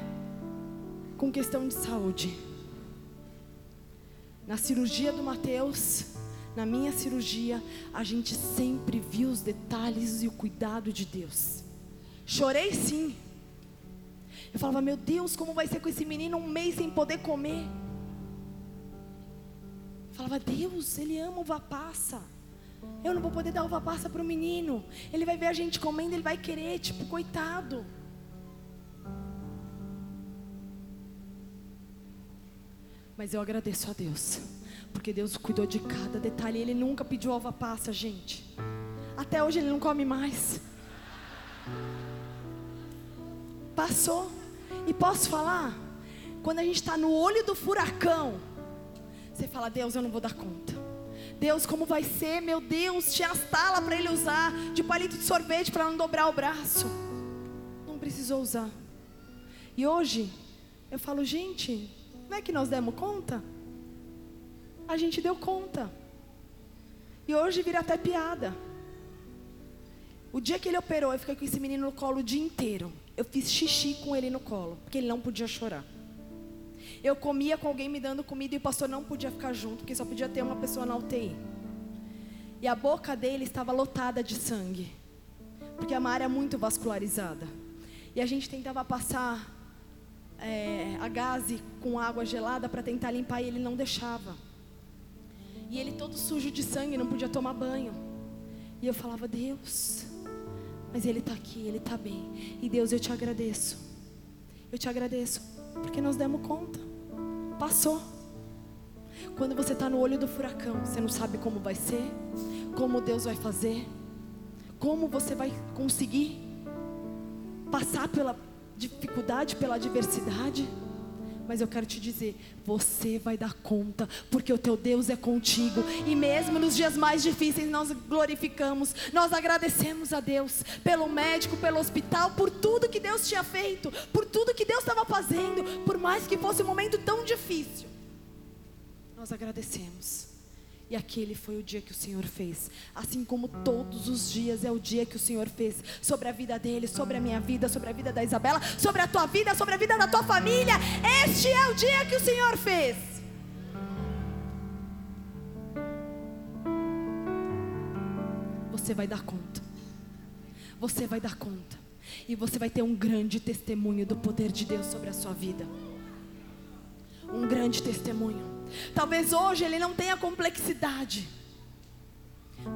com questão de saúde. Na cirurgia do Mateus, na minha cirurgia, a gente sempre viu os detalhes e o cuidado de Deus. Chorei sim. Eu falava, meu Deus, como vai ser com esse menino um mês sem poder comer? Eu falava, Deus, ele ama uva passa. Eu não vou poder dar uva passa para o menino. Ele vai ver a gente comendo, ele vai querer, tipo, coitado. Mas eu agradeço a Deus, porque Deus cuidou de cada detalhe. Ele nunca pediu uva passa, gente. Até hoje ele não come mais. Passou. E posso falar? Quando a gente está no olho do furacão, você fala: Deus, eu não vou dar conta. Deus, como vai ser? Meu Deus, tinha as talas para ele usar de palito de sorvete para não dobrar o braço. Não precisou usar. E hoje, eu falo: gente, não é que nós demos conta? A gente deu conta. E hoje vira até piada. O dia que ele operou, eu fiquei com esse menino no colo o dia inteiro. Eu fiz xixi com ele no colo, porque ele não podia chorar. Eu comia com alguém me dando comida e o pastor não podia ficar junto, porque só podia ter uma pessoa na UTI. E a boca dele estava lotada de sangue, porque é uma área muito vascularizada. E a gente tentava passar é, a gaze com água gelada para tentar limpar e ele não deixava. E ele todo sujo de sangue, não podia tomar banho. E eu falava, Deus, mas ele está aqui, ele está bem. E Deus, eu te agradeço. Eu te agradeço, porque nós demos conta. Passou. Quando você está no olho do furacão, você não sabe como vai ser, como Deus vai fazer, como você vai conseguir passar pela dificuldade, pela adversidade. Mas eu quero te dizer, você vai dar conta, porque o teu Deus é contigo. E mesmo nos dias mais difíceis, nós glorificamos, nós agradecemos a Deus pelo médico, pelo hospital, por tudo que Deus tinha feito, por tudo que Deus estava fazendo, por mais que fosse um momento tão difícil. Nós agradecemos. E aquele foi o dia que o Senhor fez. Assim como todos os dias é o dia que o Senhor fez. Sobre a vida dele, sobre a minha vida, sobre a vida da Isabela, sobre a tua vida, sobre a vida da tua família. Este é o dia que o Senhor fez. Você vai dar conta. Você vai dar conta. E você vai ter um grande testemunho do poder de Deus sobre a sua vida. Um grande testemunho. Talvez hoje ele não tenha complexidade.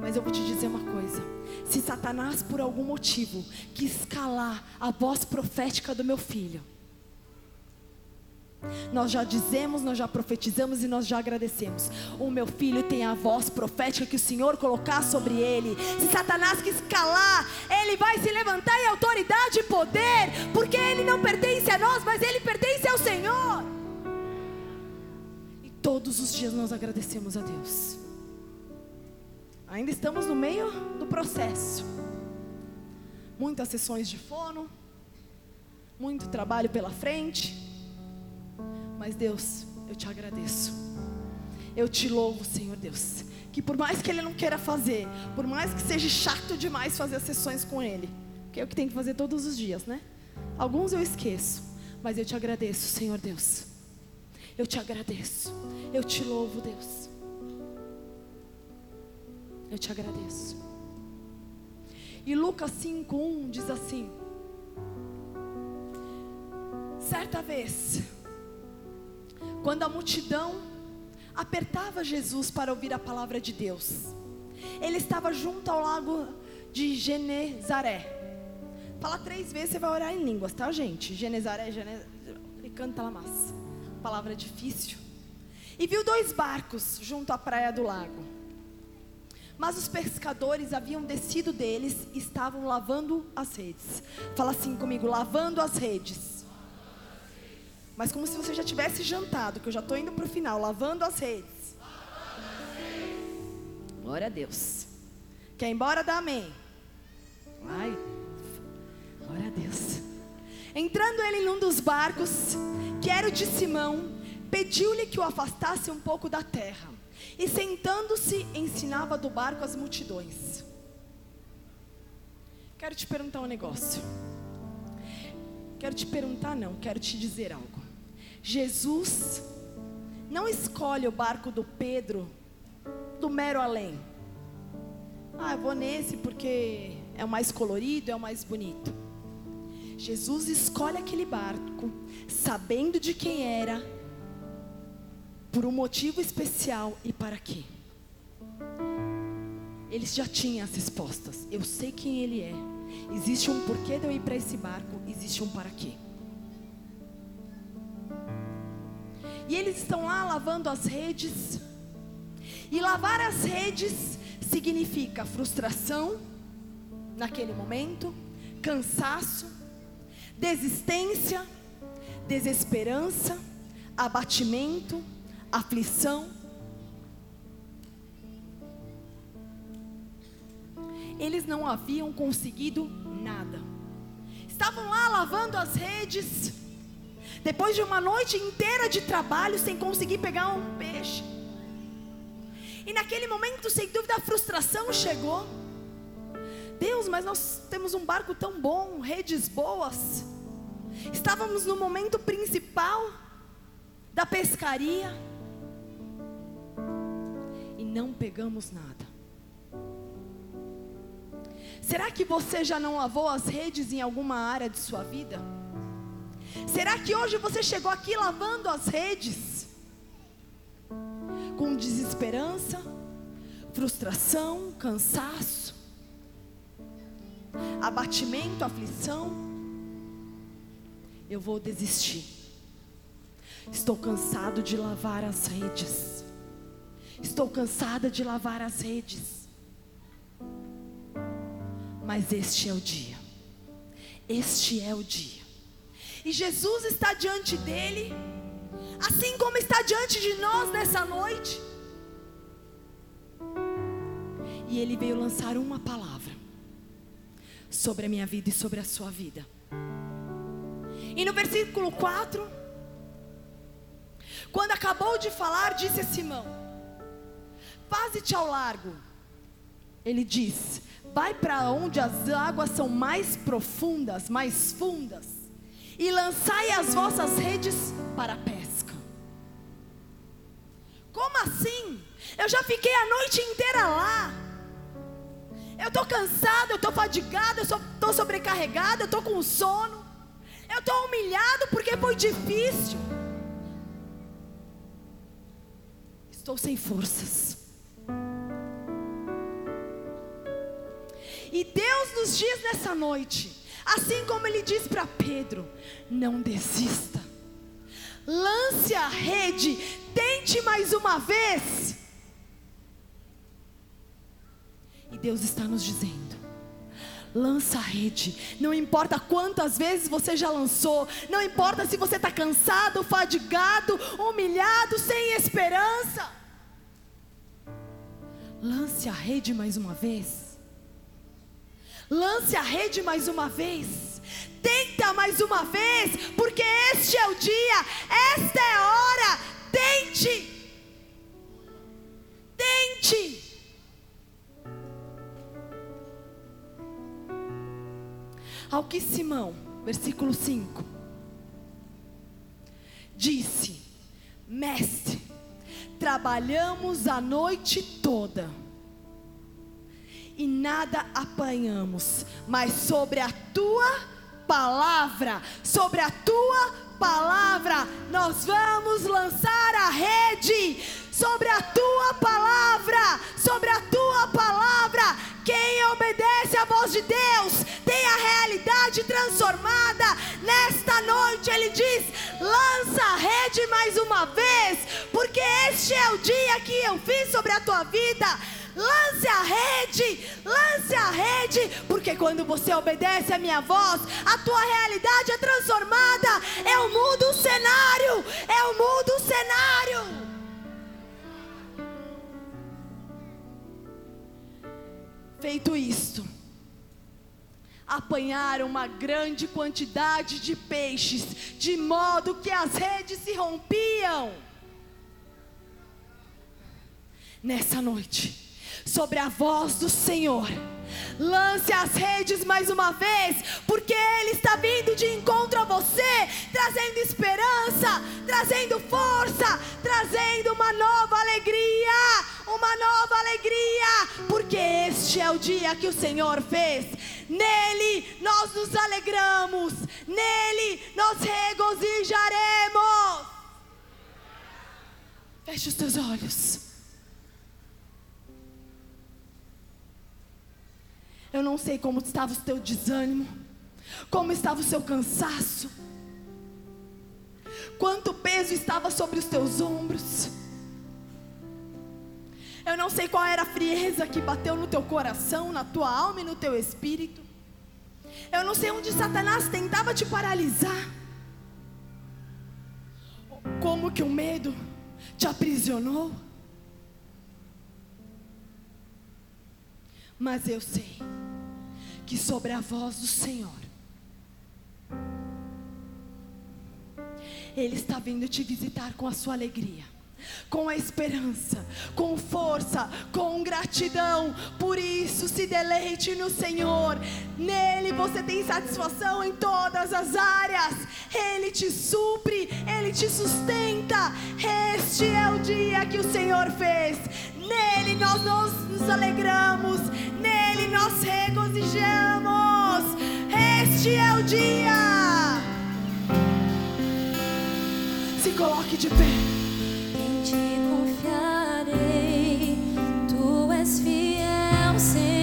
Mas eu vou te dizer uma coisa: se Satanás, por algum motivo, quis escalar a voz profética do meu filho, nós já dizemos, nós já profetizamos e nós já agradecemos. O meu filho tem a voz profética que o Senhor colocar sobre ele. Se Satanás quis calar, ele vai se levantar em autoridade e poder, porque ele não pertence a nós, mas ele pertence ao Senhor. Todos os dias nós agradecemos a Deus. Ainda estamos no meio do processo. Muitas sessões de fono, muito trabalho pela frente. Mas Deus, eu te agradeço. Eu te louvo, Senhor Deus. Que por mais que Ele não queira fazer, por mais que seja chato demais fazer as sessões com Ele, que é o que tem que fazer todos os dias, né? Alguns eu esqueço, mas eu te agradeço, Senhor Deus eu te agradeço. Eu te louvo, Deus. Eu te agradeço. E Lucas 5:1 diz assim: Certa vez, quando a multidão apertava Jesus para ouvir a palavra de Deus. Ele estava junto ao lago de Genezaré. Fala três vezes, você vai orar em línguas, tá, gente? Genezaré, Genezaré, e canta lá massa. Palavra difícil. E viu dois barcos junto à praia do lago. Mas os pescadores haviam descido deles e estavam lavando as redes. Fala assim comigo, lavando as redes. Mas como se você já tivesse jantado, que eu já estou indo para o final, lavando as redes. Glória a Deus. Quer ir embora? Dá amém. Ai, glória a Deus. Entrando ele num dos barcos, que era o de Simão, pediu-lhe que o afastasse um pouco da terra. E sentando-se, ensinava do barco as multidões. Quero te perguntar um negócio. Quero te perguntar, não, quero te dizer algo. Jesus não escolhe o barco do Pedro do mero além. Ah, eu vou nesse porque é o mais colorido, é o mais bonito. Jesus escolhe aquele barco, sabendo de quem era, por um motivo especial e para quê. Ele já tinha as respostas. Eu sei quem ele é. Existe um porquê de eu ir para esse barco, existe um para quê. E eles estão lá lavando as redes. E lavar as redes significa frustração naquele momento, cansaço, desistência, desesperança, abatimento, aflição. Eles não haviam conseguido nada. Estavam lá lavando as redes, depois de uma noite inteira de trabalho sem conseguir pegar um peixe. E naquele momento, sem dúvida, a frustração chegou. Deus, mas nós temos um barco tão bom, redes boas. Estávamos no momento principal da pescaria e não pegamos nada. Será que você já não lavou as redes em alguma área de sua vida? Será que hoje você chegou aqui lavando as redes? Com desesperança, frustração, cansaço, abatimento, aflição? Eu vou desistir. Estou cansado de lavar as redes. Estou cansada de lavar as redes. Mas este é o dia. Este é o dia. E Jesus está diante dele, assim como está diante de nós nessa noite. E ele veio lançar uma palavra sobre a minha vida e sobre a sua vida. E no versículo 4, quando acabou de falar, disse a Simão: Faze-te ao largo. Ele diz: Vai para onde as águas são mais profundas, mais fundas, e lançai as vossas redes para a pesca. Como assim? Eu já fiquei a noite inteira lá. Eu estou cansada, eu estou fadigada, eu estou sobrecarregada, eu estou com sono. Eu estou humilhado porque foi difícil. Estou sem forças. E Deus nos diz nessa noite, assim como Ele diz para Pedro: não desista, lance a rede, tente mais uma vez. E Deus está nos dizendo: lança a rede, não importa quantas vezes você já lançou, não importa se você está cansado, fadigado, humilhado, sem esperança. Lance a rede mais uma vez. Lance a rede mais uma vez. Tenta mais uma vez, porque este é o dia, esta é a hora. Tente. Tente. Ao que Simão, versículo 5, disse: Mestre, trabalhamos a noite toda e nada apanhamos, mas sobre a tua palavra, sobre a tua palavra, nós vamos lançar a rede sobre a tua palavra, sobre a tua palavra. Quem obedece à voz de Deus tem a realidade transformada. Nesta noite ele diz: lança a rede mais uma vez, porque este é o dia que eu fiz sobre a tua vida. Lance a rede, lance a rede, porque quando você obedece a minha voz, a tua realidade é transformada. Eu mudo o cenário, eu mudo o cenário. Feito isto, apanharam uma grande quantidade de peixes, de modo que as redes se rompiam. Nessa noite, sobre a voz do Senhor. Lance as redes mais uma vez, porque Ele está vindo de encontro a você, trazendo esperança, trazendo força, trazendo uma nova alegria, uma nova alegria, porque este é o dia que o Senhor fez. Nele nós nos alegramos, nele nós regozijaremos. Feche os teus olhos. Eu não sei como estava o teu desânimo, como estava o seu cansaço, quanto peso estava sobre os teus ombros. Eu não sei qual era a frieza que bateu no teu coração, na tua alma e no teu espírito. Eu não sei onde Satanás tentava te paralisar. Como que o medo te aprisionou. Mas eu sei que sobre a voz do Senhor, Ele está vindo te visitar com a sua alegria. Com a esperança, com força, com gratidão, por isso se deleite no Senhor, nele você tem satisfação em todas as áreas, Ele te supre, Ele te sustenta. Este é o dia que o Senhor fez, nele nós nos alegramos, nele nós regozijamos. Este é o dia. Se coloque de pé. Ti confiarei, tu és fiel, Senhor,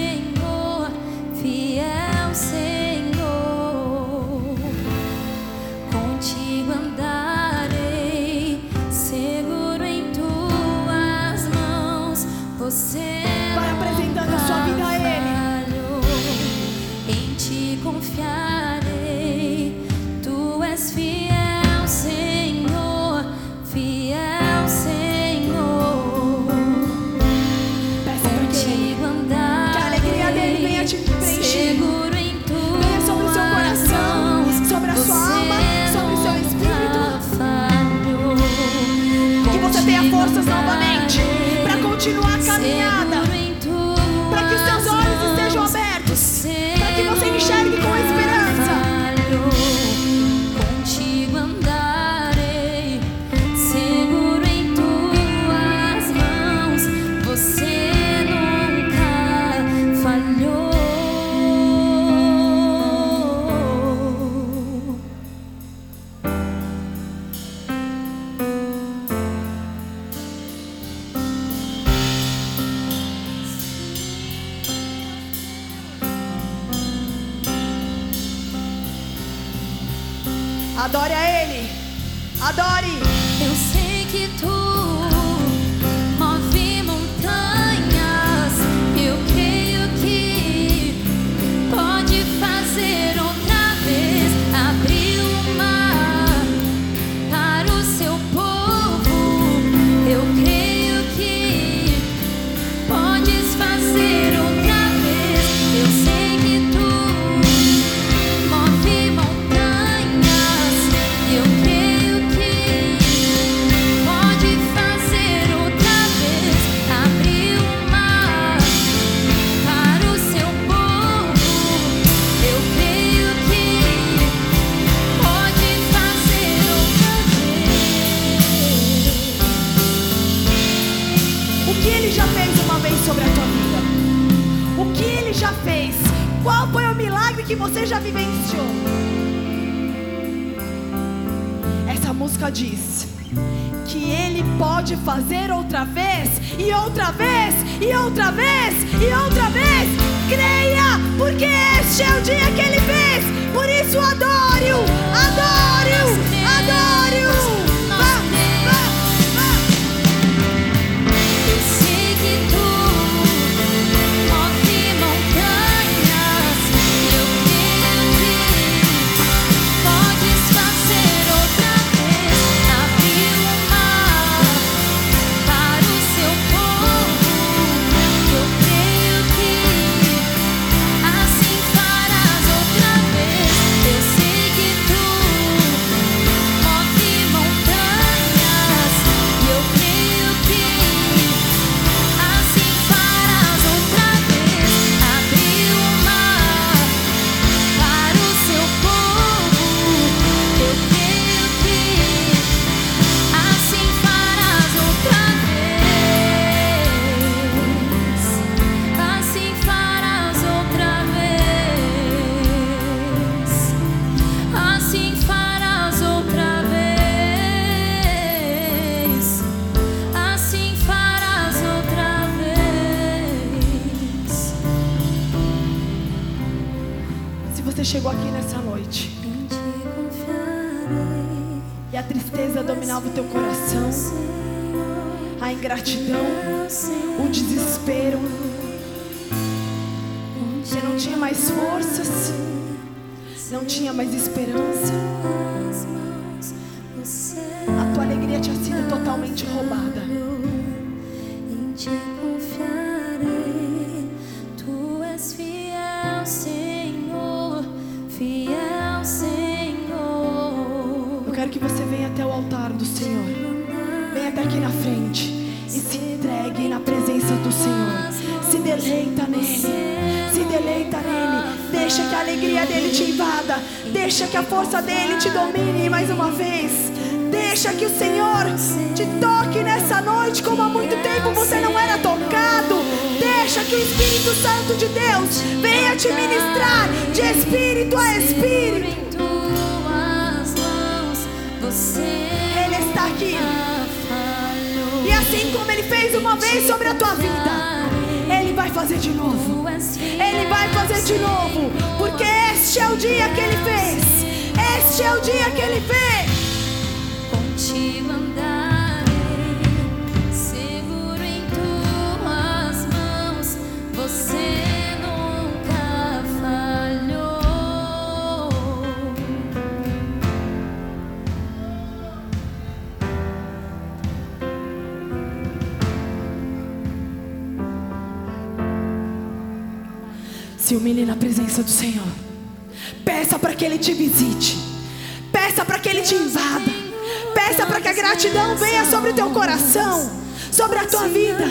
gratidão venha sobre o teu coração, sobre a tua vida.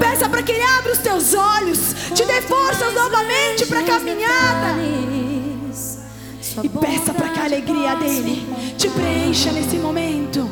Peça para que Ele abra os teus olhos, te dê forças novamente para a caminhada. E peça para que a alegria dele te preencha nesse momento.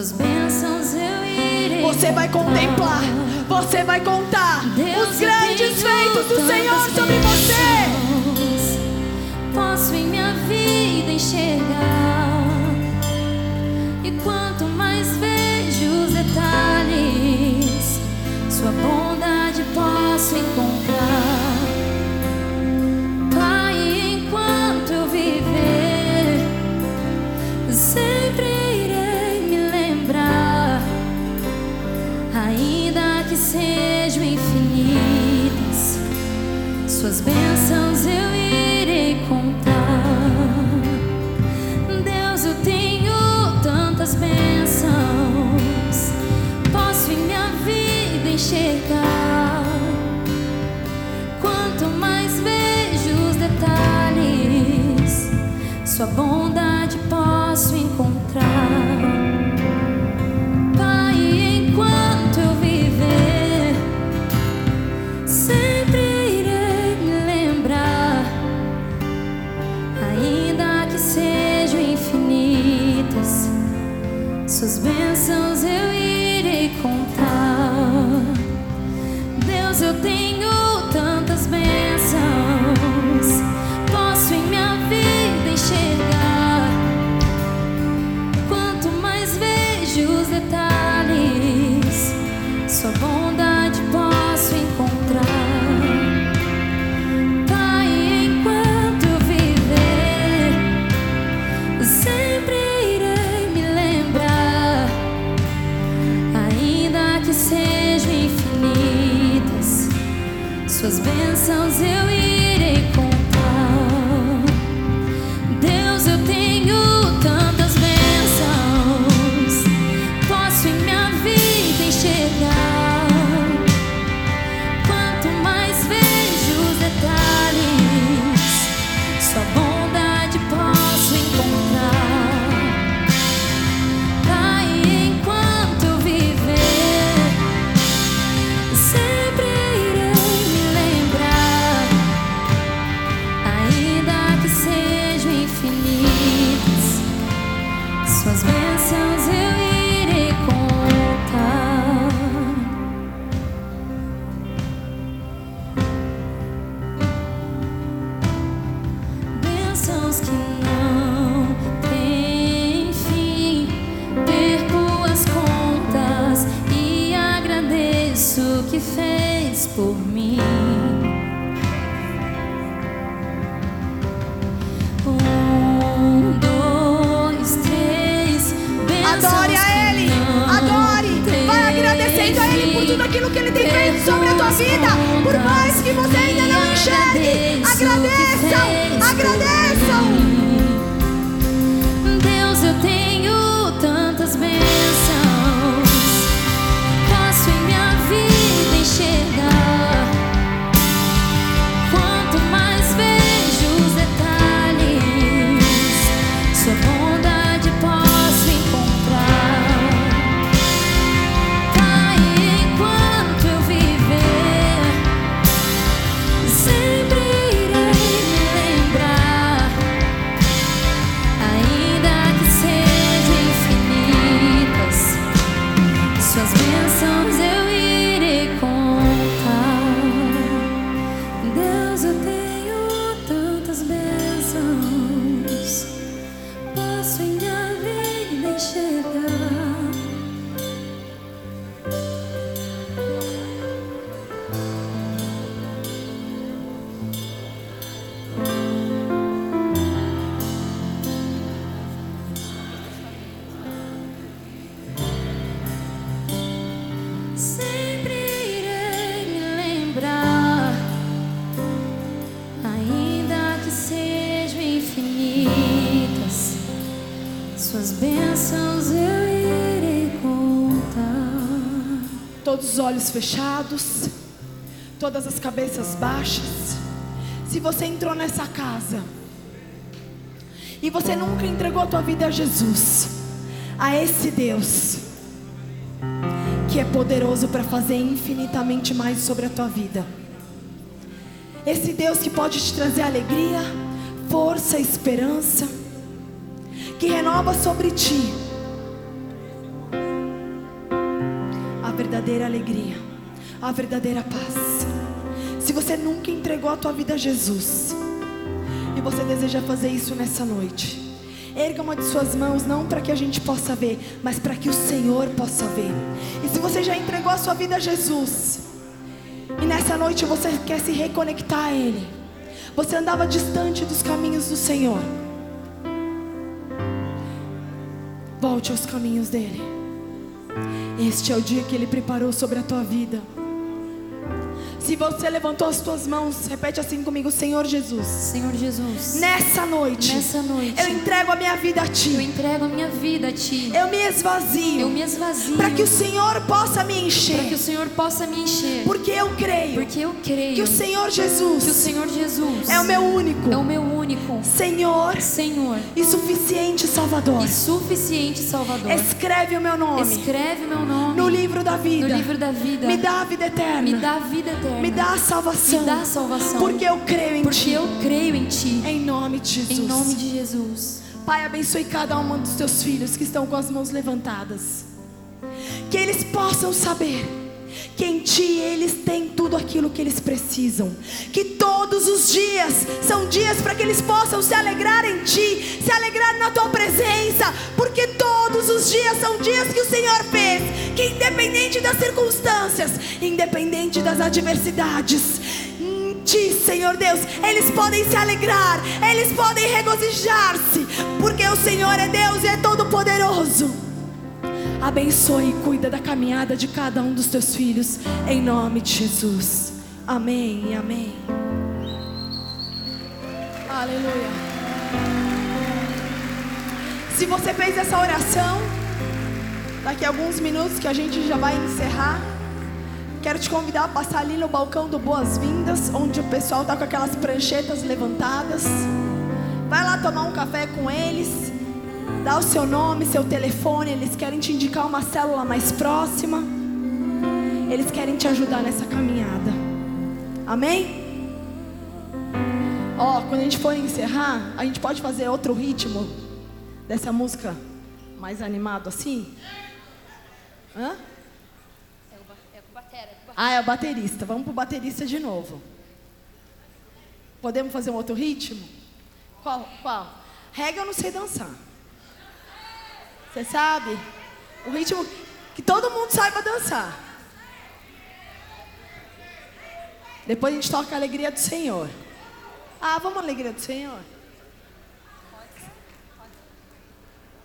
Suas bênçãos eu irei. Você vai contemplar, você vai contar Deus os grandes feitos do Senhor sobre você. Posso em minha vida enxergar. E quanto mais vejo os detalhes, Sua bondade posso encontrar. sejam infinitas, suas bênçãos eu irei contar. Deus, eu tenho tantas bênçãos, posso em minha vida enxergar. Quanto mais vejo os detalhes, sua bondade. Bênçãos Todos os olhos fechados, todas as cabeças baixas. Se você entrou nessa casa e você nunca entregou a tua vida a Jesus, a esse Deus que é poderoso para fazer infinitamente mais sobre a tua vida. Esse Deus que pode te trazer alegria, força, esperança, que renova sobre ti alegria, a verdadeira paz. Se você nunca entregou a tua vida a Jesus e você deseja fazer isso nessa noite, erga uma de suas mãos não para que a gente possa ver, mas para que o Senhor possa ver. E se você já entregou a sua vida a Jesus e nessa noite você quer se reconectar a Ele, você andava distante dos caminhos do Senhor. Volte aos caminhos dele. Este é o dia que ele preparou sobre a tua vida. Se você levantou as tuas mãos, repete assim comigo, Senhor Jesus. Senhor Jesus, Nessa noite, nessa noite, eu entrego a minha vida a eu ti. entrego a minha vida a Ti. Eu me esvazio Eu me esvazio para que o Senhor possa me para que o encher. Senhor possa me encher. Porque eu creio Porque eu creio que o Senhor que o Jesus Senhor Jesus é o meu único é o meu único Senhor Senhor e suficiente Salvador. e suficiente Salvador. Escreve o meu nome Escreve meu nome no livro da vida. no livro da vida. Me dá a vida eterna. Me dá a vida eterna. Me dá a salvação. Me dá a salvação. Porque eu creio em Porque ti. eu creio em Ti. Em nome de Jesus. Em nome de Jesus. Pai, abençoe cada um dos teus filhos que estão com as mãos levantadas. Que eles possam saber que em Ti eles têm tudo aquilo que eles precisam. Que todos os dias são dias para que eles possam se alegrar em Ti, se alegrar na Tua presença, porque todos os dias são dias que o Senhor fez. Que independente das circunstâncias, independente das adversidades, Ti, Senhor Deus, eles podem se alegrar, eles podem regozijar-se, porque o Senhor é Deus e é todo-poderoso. Abençoe e cuida da caminhada de cada um dos teus filhos, em nome de Jesus. Amém e amém. Aleluia. Se você fez essa oração, daqui a alguns minutos que a gente já vai encerrar, quero te convidar a passar ali no balcão do Boas-Vindas, onde o pessoal está com aquelas pranchetas levantadas. Vai lá tomar um café com eles. Dá o seu nome, seu telefone. Eles querem te indicar uma célula mais próxima. Eles querem te ajudar nessa caminhada. Amém? Ó, quando a gente for encerrar, a gente pode fazer outro ritmo dessa música mais animado assim? Hã? Ah, é o baterista. Vamos pro baterista de novo. Podemos fazer um outro ritmo? Qual? Qual? Reggae eu não sei dançar. Você sabe? O ritmo que todo mundo saiba dançar. Depois a gente toca a alegria do Senhor. Ah, vamos à alegria do Senhor?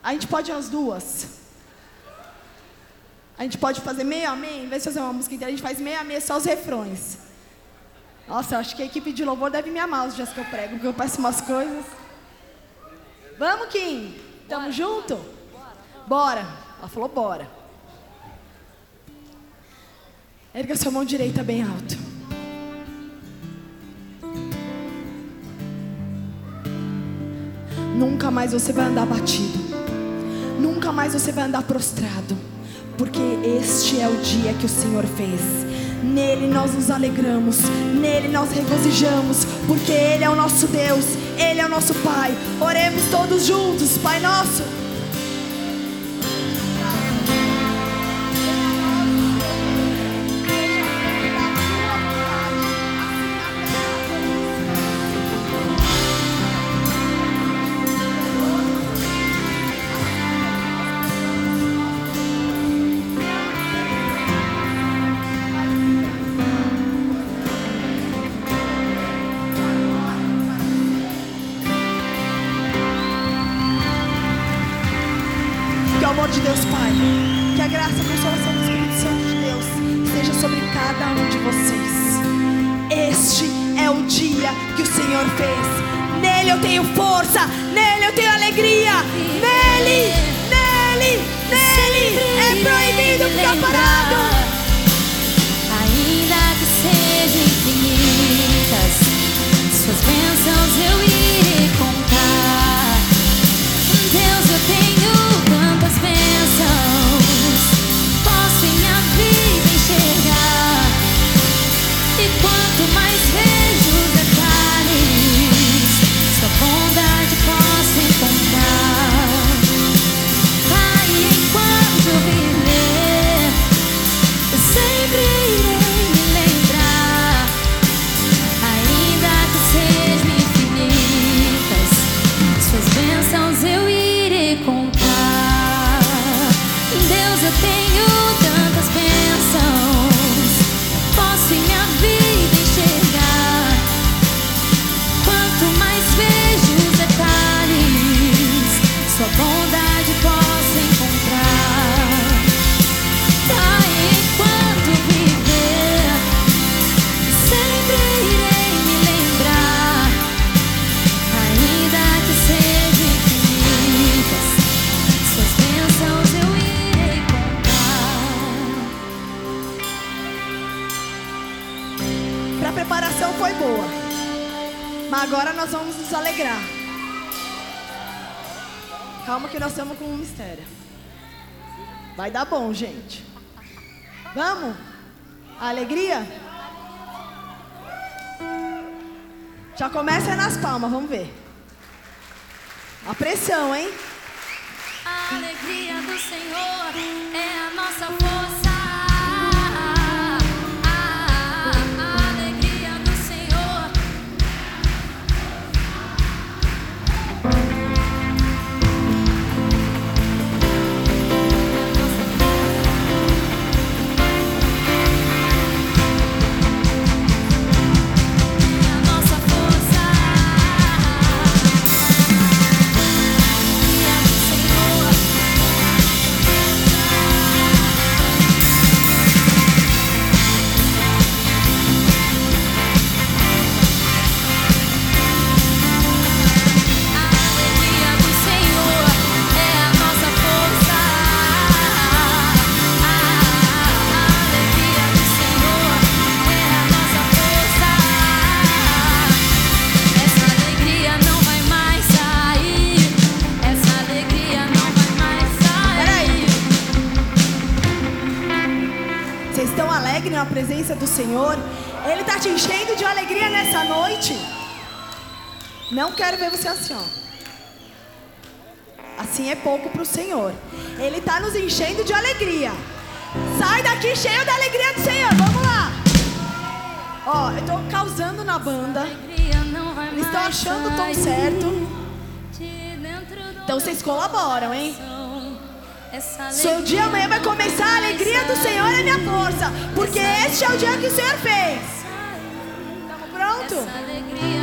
A gente pode as duas. A gente pode fazer meio a meio, em vez de fazer uma música inteira, a gente faz meio a meio só os refrões. Nossa, eu acho que a equipe de louvor deve me amar os dias que eu prego, porque eu peço umas coisas. Vamos, Kim? Tamo junto? Bora. Ela falou, bora. Erga sua mão direita bem alto. Nunca mais você vai andar batido. Nunca mais você vai andar prostrado. Porque este é o dia que o Senhor fez. Nele nós nos alegramos, nele nós regozijamos, porque Ele é o nosso Deus, Ele é o nosso Pai. Oremos todos juntos, Pai nosso. Amor de Deus Pai, que a graça e a consolação do Espírito Santo de Deus esteja sobre cada um de vocês. Este é o dia que o Senhor fez. Nele eu tenho força, nele eu tenho alegria. Nele, nele, nele é proibido ficar parado. Ainda que sejam infinitas, suas bênçãos eu irei contar. Deus, eu tenho agora nós vamos nos alegrar. Calma que nós estamos com um mistério. Vai dar bom, gente. Vamos? A alegria? Já começa nas palmas, vamos ver. A pressão, hein? A alegria do Senhor é a nossa força. Quero ver você assim, ó. Assim é pouco para o Senhor. Ele está nos enchendo de alegria. Sai daqui cheio da alegria do Senhor. Vamos lá. Ó, eu estou causando na banda. Estão achando o tom certo. Então vocês colaboram, hein? Seu dia amanhã vai começar. A alegria do Senhor é minha força. Porque este é o dia que o Senhor fez. Estamos alegria